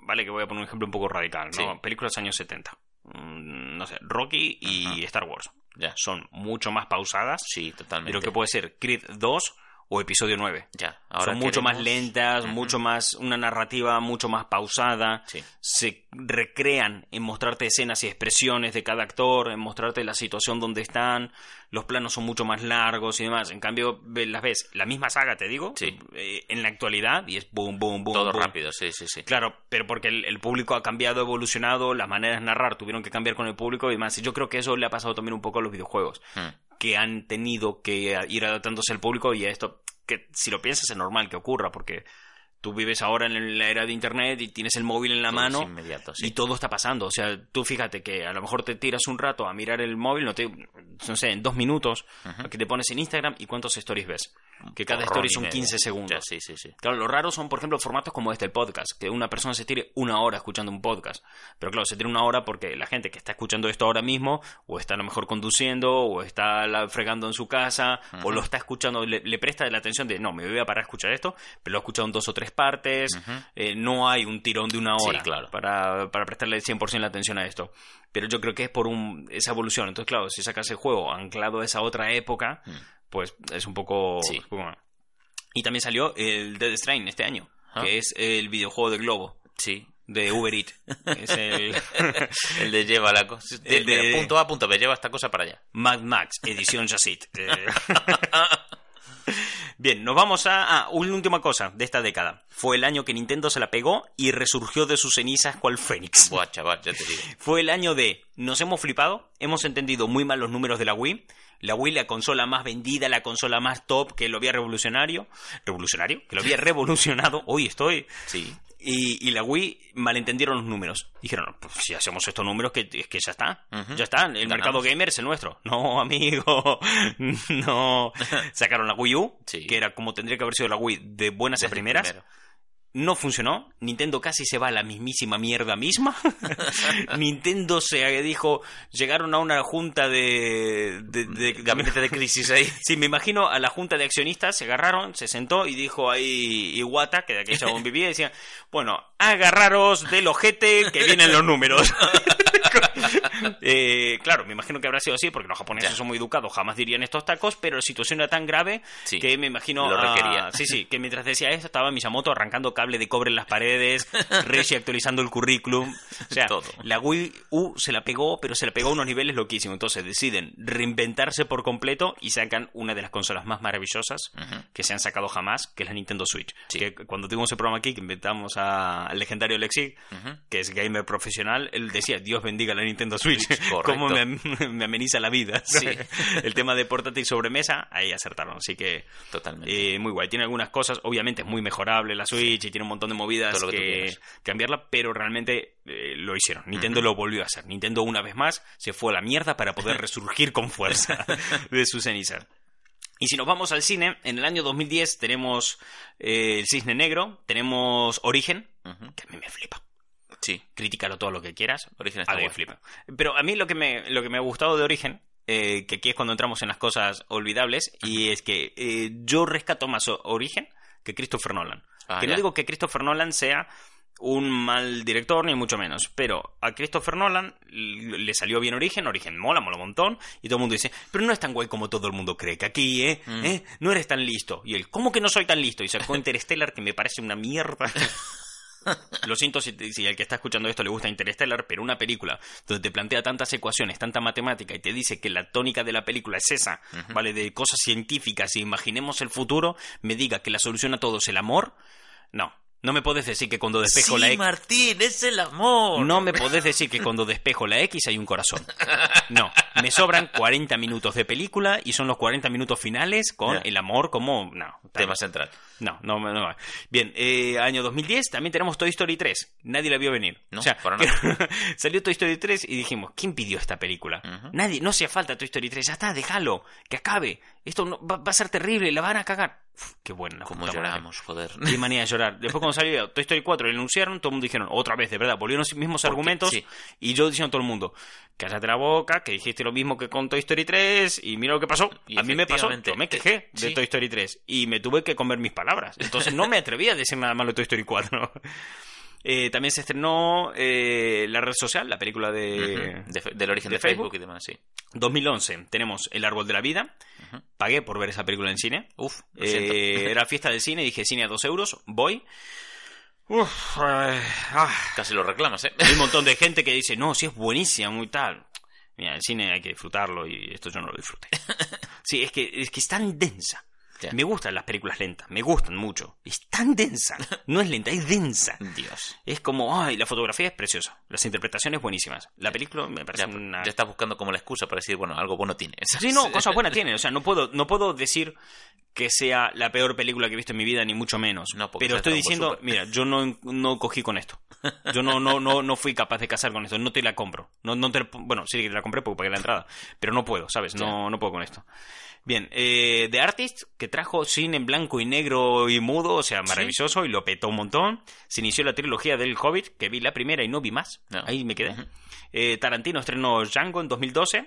vale que voy a poner un ejemplo un poco radical, ¿no? Sí. Películas años 70. Mm, No sé, Rocky y. Star Wars. Ya. Son mucho más pausadas Sí, de totalmente. lo que puede ser Creed 2 o Episodio 9. Ya, ahora Son mucho más lentas, mucho más, una narrativa mucho más pausada. Sí. Se recrean en mostrarte escenas y expresiones de cada actor, en mostrarte la situación donde están. Los planos son mucho más largos y demás. En cambio, las ves, la misma saga, te digo, Sí. eh, en la actualidad y es boom, boom, boom. Todo boom. rápido, sí, sí, sí. Claro, pero porque el, el público ha cambiado, evolucionado, las maneras de narrar tuvieron que cambiar con el público y demás. Y yo creo que eso le ha pasado también un poco a los videojuegos Hmm. Que han tenido que ir adaptándose al público y a esto que si lo piensas es normal que ocurra porque tú vives ahora en la era de internet y tienes el móvil en la Todo mano inmediato, sí. y todo está pasando. O sea, tú fíjate que a lo mejor te tiras un rato a mirar el móvil, no te, no sé, en dos minutos, Ujú. que te pones en Instagram y cuántos stories ves. Que cada story son medio. 15 segundos. Ya, sí, sí, sí. Claro, lo raro son, por ejemplo, formatos como este, el podcast, que una persona se tire una hora escuchando un podcast. Pero claro, se tira una hora porque la gente que está escuchando esto ahora mismo, o está a lo mejor conduciendo, o está la- fregando en su casa, o lo está escuchando, le, le presta la atención de, no, me voy a parar a escuchar esto, pero lo ha escuchado en dos o tres partes, eh, no hay un tirón de una Sí, hora claro. para, para prestarle 100% la atención a esto. Pero yo creo que es por un, esa evolución. Entonces, claro, si sacas el juego anclado a esa otra época, Mm. pues es un poco... Sí. Y también salió el Dead Strain este año, Ah. que es el videojuego de Globo, Sí. de Uber Eats. Es el El de lleva la cosa. El de- punto A, punto B, lleva esta cosa para allá. Mad Max, edición Jacit. Bien, nos vamos a... Ah, una última cosa de esta década. Fue el año que Nintendo se la pegó y resurgió de sus cenizas cual Fénix. Buah, chaval, ya te digo. Fue el año de nos hemos flipado, hemos entendido muy mal los números de la Wii. La Wii, la consola más vendida, la consola más top, que lo había revolucionario. ¿Revolucionario? Que lo había revolucionado. Hoy estoy. Sí. Y, y la Wii malentendieron los números. Dijeron, pues si hacemos estos números, que, es que ya está. Ya está. El Ganamos. mercado gamer es el nuestro. No, amigo. No. Sacaron la Wii U, Sí. que era como tendría que haber sido la Wii de buenas a primeras. primero. No funcionó. Nintendo casi se va a la mismísima mierda misma. Nintendo se dijo, llegaron a una junta de, de, de- Gabinete de crisis ahí. Sí, me imagino a la junta de accionistas, se agarraron, se sentó y dijo ahí Iwata, que de aquel chabón vivía, decía, bueno, agarraros del ojete que vienen los números. Eh, claro, me imagino que habrá sido así, porque los japoneses Ya. son muy educados, jamás dirían estos tacos, pero la situación era tan grave Sí, que me imagino... lo requería. sí, sí, que mientras decía esto estaba Miyamoto arrancando cable de cobre en las paredes, Reggie actualizando el currículum. O sea, Todo. la Wii U se la pegó, pero se la pegó a unos niveles loquísimos. Entonces deciden reinventarse por completo y sacan una de las consolas más maravillosas Ujú. que se han sacado jamás, que es la Nintendo Switch. Sí. Que cuando tuvimos el programa aquí, que inventamos al legendario Lexi, Ujú. que es gamer profesional, él decía, Dios bendiga la Nintendo Switch. Correcto. Cómo me, me ameniza la vida. Sí. el tema de portátil sobremesa, ahí acertaron. Así que Totalmente. eh, muy guay. Tiene algunas cosas, obviamente es muy mejorable la Switch y tiene un montón de movidas Todo lo que cambiarla, pero realmente eh, lo hicieron. Nintendo lo volvió a hacer. Nintendo una vez más se fue a la mierda para poder resurgir con fuerza de sus cenizas. Y si nos vamos al cine, en el año 2010 tenemos eh, El Cisne Negro, tenemos Origen, que a mí me flipa. Sí. Críticalo todo lo que quieras. Origen está guay. flipa. Pero a mí lo que me, lo que me ha gustado de Origen, eh, que aquí es cuando entramos en las cosas olvidables, y es que eh, yo rescato más Origen que Christopher Nolan. Ah, que no digo que Christopher Nolan sea un mal director, ni mucho menos. Pero a Christopher Nolan le salió bien Origen, Origen mola, mola un montón. Y todo el mundo dice, pero no es tan guay como todo el mundo cree, que aquí, ¿eh? Mm. ¿eh? No eres tan listo. Y él, ¿cómo que no soy tan listo? Y sacó Interstellar, que me parece una mierda. Lo siento si, si el que está escuchando esto le gusta Interstellar, pero una película donde te plantea tantas ecuaciones, tanta matemática y te dice que la tónica de la película es esa, ¿vale? De cosas científicas y imaginemos el futuro, me diga que la solución a todo es el amor, no. No me podés decir que cuando despejo sí, la X... Martín, es el amor. No me podés decir que cuando despejo la X hay un corazón. No, me sobran 40 minutos de película y son los 40 minutos finales con el amor como... No, Tema central. no, no, no. no. Bien, eh, año 2010 también tenemos Toy Story 3. Nadie la vio venir. No, o sea, para nada. salió Toy Story 3 y dijimos, ¿quién pidió esta película? Ujú. Nadie, no hacía falta Toy Story 3. Ya está, déjalo, que acabe. Esto no- va, va a ser terrible, la van a cagar. Uf, qué buena. Como lloramos, joder. Qué manía de llorar. Después cuando salió Toy Story 4 y lo anunciaron, todo el mundo dijeron, otra vez, de verdad, volvieron los mismos Porque- argumentos. sí. Y yo diciendo a todo el mundo, cállate la boca, que dijiste lo mismo que con Toy Story 3 y mira lo que pasó. Y a mí me pasó, yo me eh, quejé de sí. Toy Story 3 y me tuve que comer mis palabras. Entonces no me atreví a decir nada malo de Toy Story 4. Eh, también se estrenó eh, La Red Social, la película de del origen de de, Facebook? Facebook y demás, sí. 2011. Tenemos El Árbol de la Vida. Pagué por ver esa película en cine. Uf. Eh, era fiesta del cine, dije cine a dos euros, voy. Uf, ah. Casi lo reclamas, ¿eh? Hay un montón de gente que dice, no, sí es buenísima, muy tal. Mira, el cine hay que disfrutarlo y esto yo no lo disfruté. Sí, es que es, que es tan densa. Me gustan las películas lentas, me gustan mucho. Es tan densa. No es lenta, es densa. Dios. Es como, ay, la fotografía es preciosa, las interpretaciones buenísimas. La película me parece Ya, una... ya estás buscando como la excusa para decir, bueno, algo bueno tiene. Sí, no, cosas buenas tiene. O sea, no puedo, no puedo decir que sea la peor película que he visto en mi vida, ni mucho menos. No, Pero estoy diciendo, Super. mira, yo no, no cogí con esto. Yo no, no, no, no fui capaz de casar con esto. No te la compro. No, no te, bueno, sí que te la compré porque pagué la entrada. Pero no puedo, ¿sabes? No, no puedo con esto. Bien, eh, The Artist, que trajo cine en blanco y negro y mudo, o sea, maravilloso, y lo petó un montón. Se inició la trilogía del Hobbit, que vi la primera y no vi más. No. Ahí me quedé. Eh, Tarantino estrenó Django en 2012.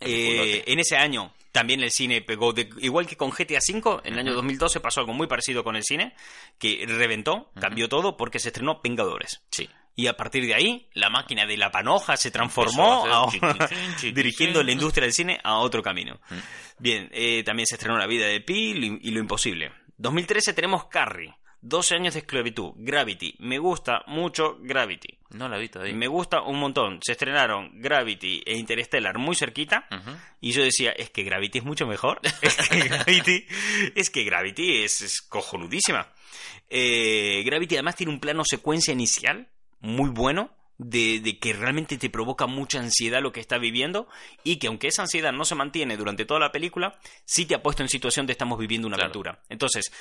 Eh, en ese año también el cine pegó, de- igual que con GTA V, en el año 2012 pasó algo muy parecido con el cine, que reventó, cambió todo porque se estrenó Vengadores. Sí. Y a partir de ahí, la máquina de la panoja se transformó a dirigiendo la industria del cine a otro camino. Mm. Bien, eh, también se estrenó La vida de Pi y lo- imposible. 2013 tenemos Carrie. 12 años de esclavitud. Gravity. Me gusta mucho Gravity. No la vi todavía. Me gusta un montón. Se estrenaron Gravity e Interstellar muy cerquita. Y yo decía, es que Gravity es mucho mejor. Es que Gravity es, que Gravity es, es cojonudísima. Eh, Gravity además tiene un plano secuencia inicial muy bueno. De, de que realmente te provoca mucha ansiedad lo que estás viviendo y que aunque esa ansiedad no se mantiene durante toda la película, sí te ha puesto en situación de estamos viviendo una Claro. aventura. Entonces,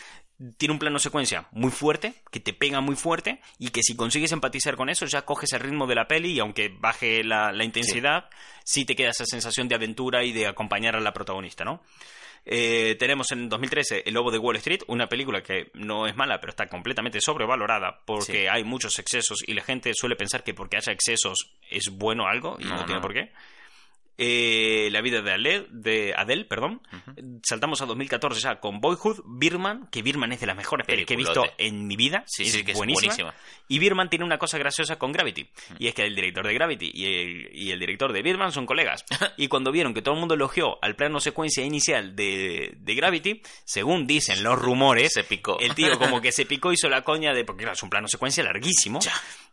tiene un plano secuencia muy fuerte, que te pega muy fuerte y que si consigues empatizar con eso ya coges el ritmo de la peli y aunque baje la, la intensidad, sí. te queda esa sensación de aventura y de acompañar a la protagonista, ¿no? Eh, tenemos en 2013 El Lobo de Wall Street, una película que no es mala, pero está completamente sobrevalorada porque Sí. hay muchos excesos y la gente suele pensar que porque haya excesos es bueno algo y no, No, tiene no. por qué. Eh, la vida de Adele, de Adele perdón. Saltamos a 2014 ya con Boyhood, Birman, que Birman es de las mejores pelis que he visto en mi vida. Sí, es sí, que es buenísima. Y Birman tiene una cosa graciosa con Gravity. Y es que el director de Gravity y el, y el director de Birman son colegas. Y cuando vieron que todo el mundo elogió al plano secuencia inicial de, de Gravity, según dicen los rumores, Se picó. el tío como que se picó, hizo la coña de... Porque claro, es un plano secuencia larguísimo.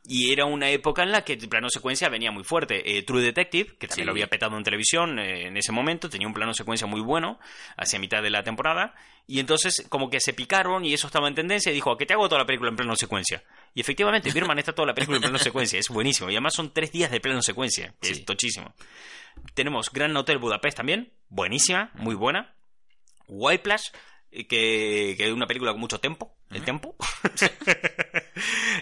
Y era una época en la que el plano secuencia venía muy fuerte. Eh, True Detective, que también Sí. lo había petado en televisión eh, en ese momento, tenía un plano secuencia muy bueno hacia mitad de la temporada. Y entonces como que se picaron y eso estaba en tendencia y dijo, ¿a qué te hago toda la película en plano secuencia? Y efectivamente, Birman está toda la película en plano secuencia. Es buenísimo. Y además son tres días de plano secuencia. que Es Sí. tochísimo. Tenemos Grand Hotel Budapest también. Buenísima, muy buena. Whiplash, eh, que, que es una película con mucho tempo. El tempo.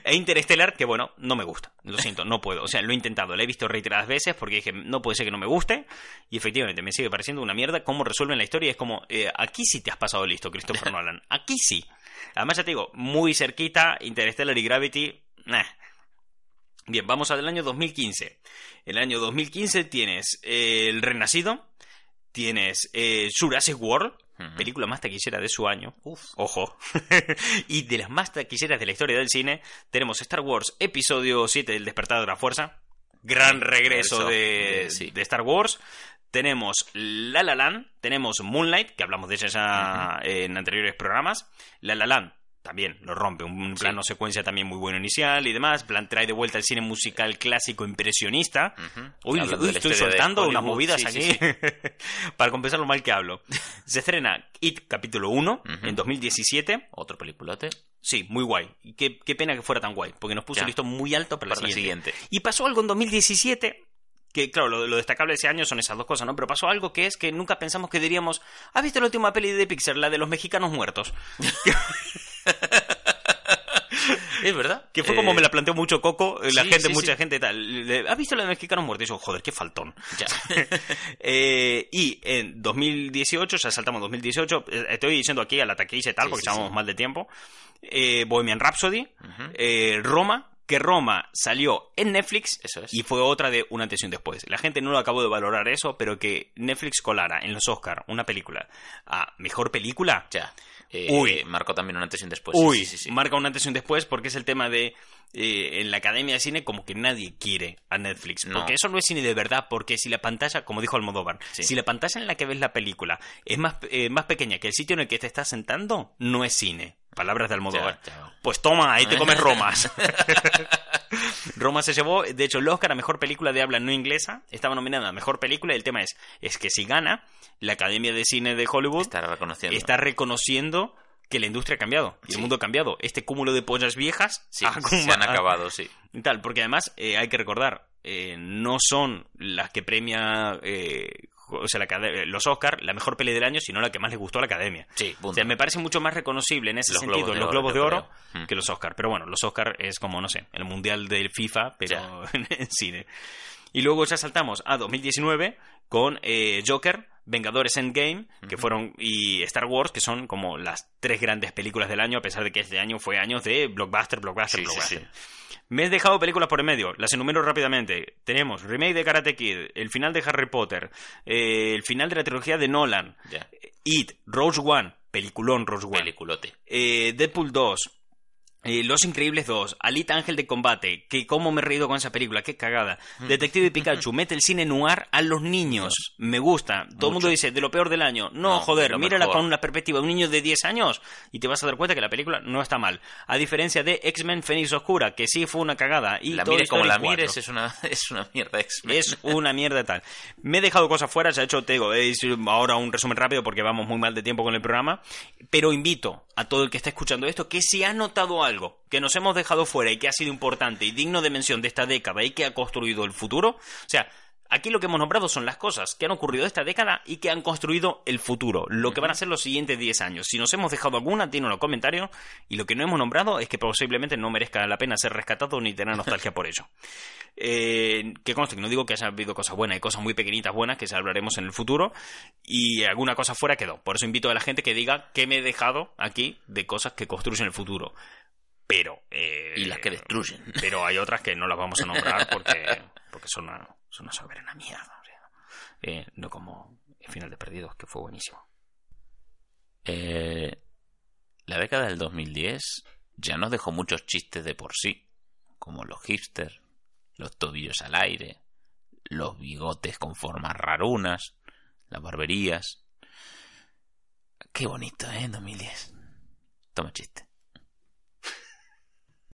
e Interstellar, que bueno, no me gusta. Lo siento, no puedo. O sea, lo he intentado, la he visto reiteradas veces porque dije, no puede ser que no me guste. Y efectivamente, me sigue pareciendo una mierda cómo resuelven la historia. Es como, eh, aquí sí te has pasado listo, Christopher Nolan. Aquí sí. Además, ya te digo, muy cerquita, Interstellar y Gravity. nah. Bien, vamos al año 2015. El año 2015 tienes eh, El Renacido, tienes eh, Jurassic World, Película más taquillera de su año. Ojo. y de las más taquilleras de la historia del cine, tenemos Star Wars Episodio 7 del Despertar de la Fuerza. Gran regreso Eso, de, sí. de Star Wars. Tenemos La La Land, tenemos Moonlight, que hablamos de ella ya en anteriores programas. La La Land también lo rompe. Un plano secuencia también muy bueno inicial y demás. Plan trae de vuelta el cine musical clásico impresionista. Uy, estoy soltando unas movidas aquí para compensar lo mal que hablo. Se estrena It capítulo 1 en 2017. Otro peliculote. Sí, muy guay. Y qué, pena que fuera tan guay, porque nos puso listo muy alto para, la, siguiente. Y pasó algo en 2017 que claro, lo, destacable de ese año son esas dos cosas, ¿no? Pero pasó algo que es que nunca pensamos que diríamos, ¿has visto la última peli de Pixar, la de los mexicanos muertos? es verdad. Que fue como me la planteó mucho Coco, la gente, mucha gente tal. ¿Has visto la de mexicanos muertos? Y yo, joder, qué faltón. Ya. Eh, y en 2018, ya saltamos 2018, eh, estoy diciendo aquí a la taquilla y tal, porque estábamos mal de tiempo. Eh, Bohemian Rhapsody, Roma, que Roma salió en Netflix y fue otra de un antes y un después. La gente no lo acabó de valorar eso, pero que Netflix colara en los Oscars una película a mejor película. Ya. Eh, uy, marcó también un antes y un después. Uy, marca un antes y un después porque es el tema de eh, en la Academia de Cine como que nadie quiere a Netflix. Porque eso no es cine de verdad, porque si la pantalla, como dijo Almodóvar, si la pantalla en la que ves la película es más, eh, más pequeña que el sitio en el que te estás sentando, no es cine. Palabras de Almodóvar. Pues toma, ahí te comes Romas. Roma se llevó, de hecho, el Oscar a Mejor Película de Habla No Inglesa. Estaba nominada a Mejor Película y el tema es, es que si gana, la Academia de Cine de Hollywood reconociendo. está reconociendo que la industria ha cambiado y el mundo ha cambiado. Este cúmulo de pollas viejas se han acabado, sí. Tal, porque además eh, hay que recordar, eh, no son las que premia eh, o sea, los Oscars, la mejor peli del año, sino la que más les gustó a la academia. Sí, o sea, me parece mucho más reconocible en ese sentido los Globos de Oro mm. que los Oscars. Pero bueno, los Oscars es como, no sé, el mundial del FIFA, pero en cine. Y luego ya saltamos a 2019 con eh, Joker, Vengadores Endgame, que fueron, y Star Wars, que son como las tres grandes películas del año, a pesar de que este año fue años de blockbuster, blockbuster, blockbuster. Me he dejado películas por el medio, las enumero rápidamente. Tenemos remake de Karate Kid, el final de Harry Potter, eh, el final de la trilogía de Nolan, It, Rose One, peliculón Rose One. Peliculote. Eh, Deadpool 2, eh, Los Increíbles 2, Alita Ángel de Combate, que cómo me he reído con esa película, qué cagada. Mm. Detective Pikachu, mete el cine noir a los niños. Me gusta. Todo el mundo dice, de lo peor del año. No, joder, mírala con una perspectiva de un niño de 10 años y te vas a dar cuenta que la película no está mal. A diferencia de X-Men Fénix Oscura, que sí fue una cagada. Y la como la mires es una, es una mierda X-Men. Es una mierda tal. Me he dejado cosas fuera, he hecho, te digo, ahora un resumen rápido porque vamos muy mal de tiempo con el programa. Pero invito a todo el que está escuchando esto que si ha notado algo que nos hemos dejado fuera y que ha sido importante y digno de mención de esta década y que ha construido el futuro, o sea, Aquí lo que hemos nombrado son las cosas que han ocurrido esta década y que han construido el futuro, lo que van a ser los siguientes 10 años. Si nos hemos dejado alguna, tiene en los comentarios. Y lo que no hemos nombrado es que posiblemente no merezca la pena ser rescatado ni tener nostalgia por ello. Eh, que conste que no digo que haya habido cosas buenas, hay cosas muy pequeñitas buenas que se hablaremos en el futuro. Y alguna cosa fuera quedó. Por eso invito a la gente que diga que me he dejado aquí de cosas que construyen el futuro pero... Eh, y las que destruyen. Pero hay otras que no las vamos a nombrar porque, porque son, una, son una soberana mierda. Eh, no como el final de Perdidos, que fue buenísimo. Eh, la década del 2010 ya nos dejó muchos chistes de por sí, como los hipsters, los tobillos al aire, los bigotes con formas rarunas, las barberías. Qué bonito, ¿eh? 2010. Toma chiste.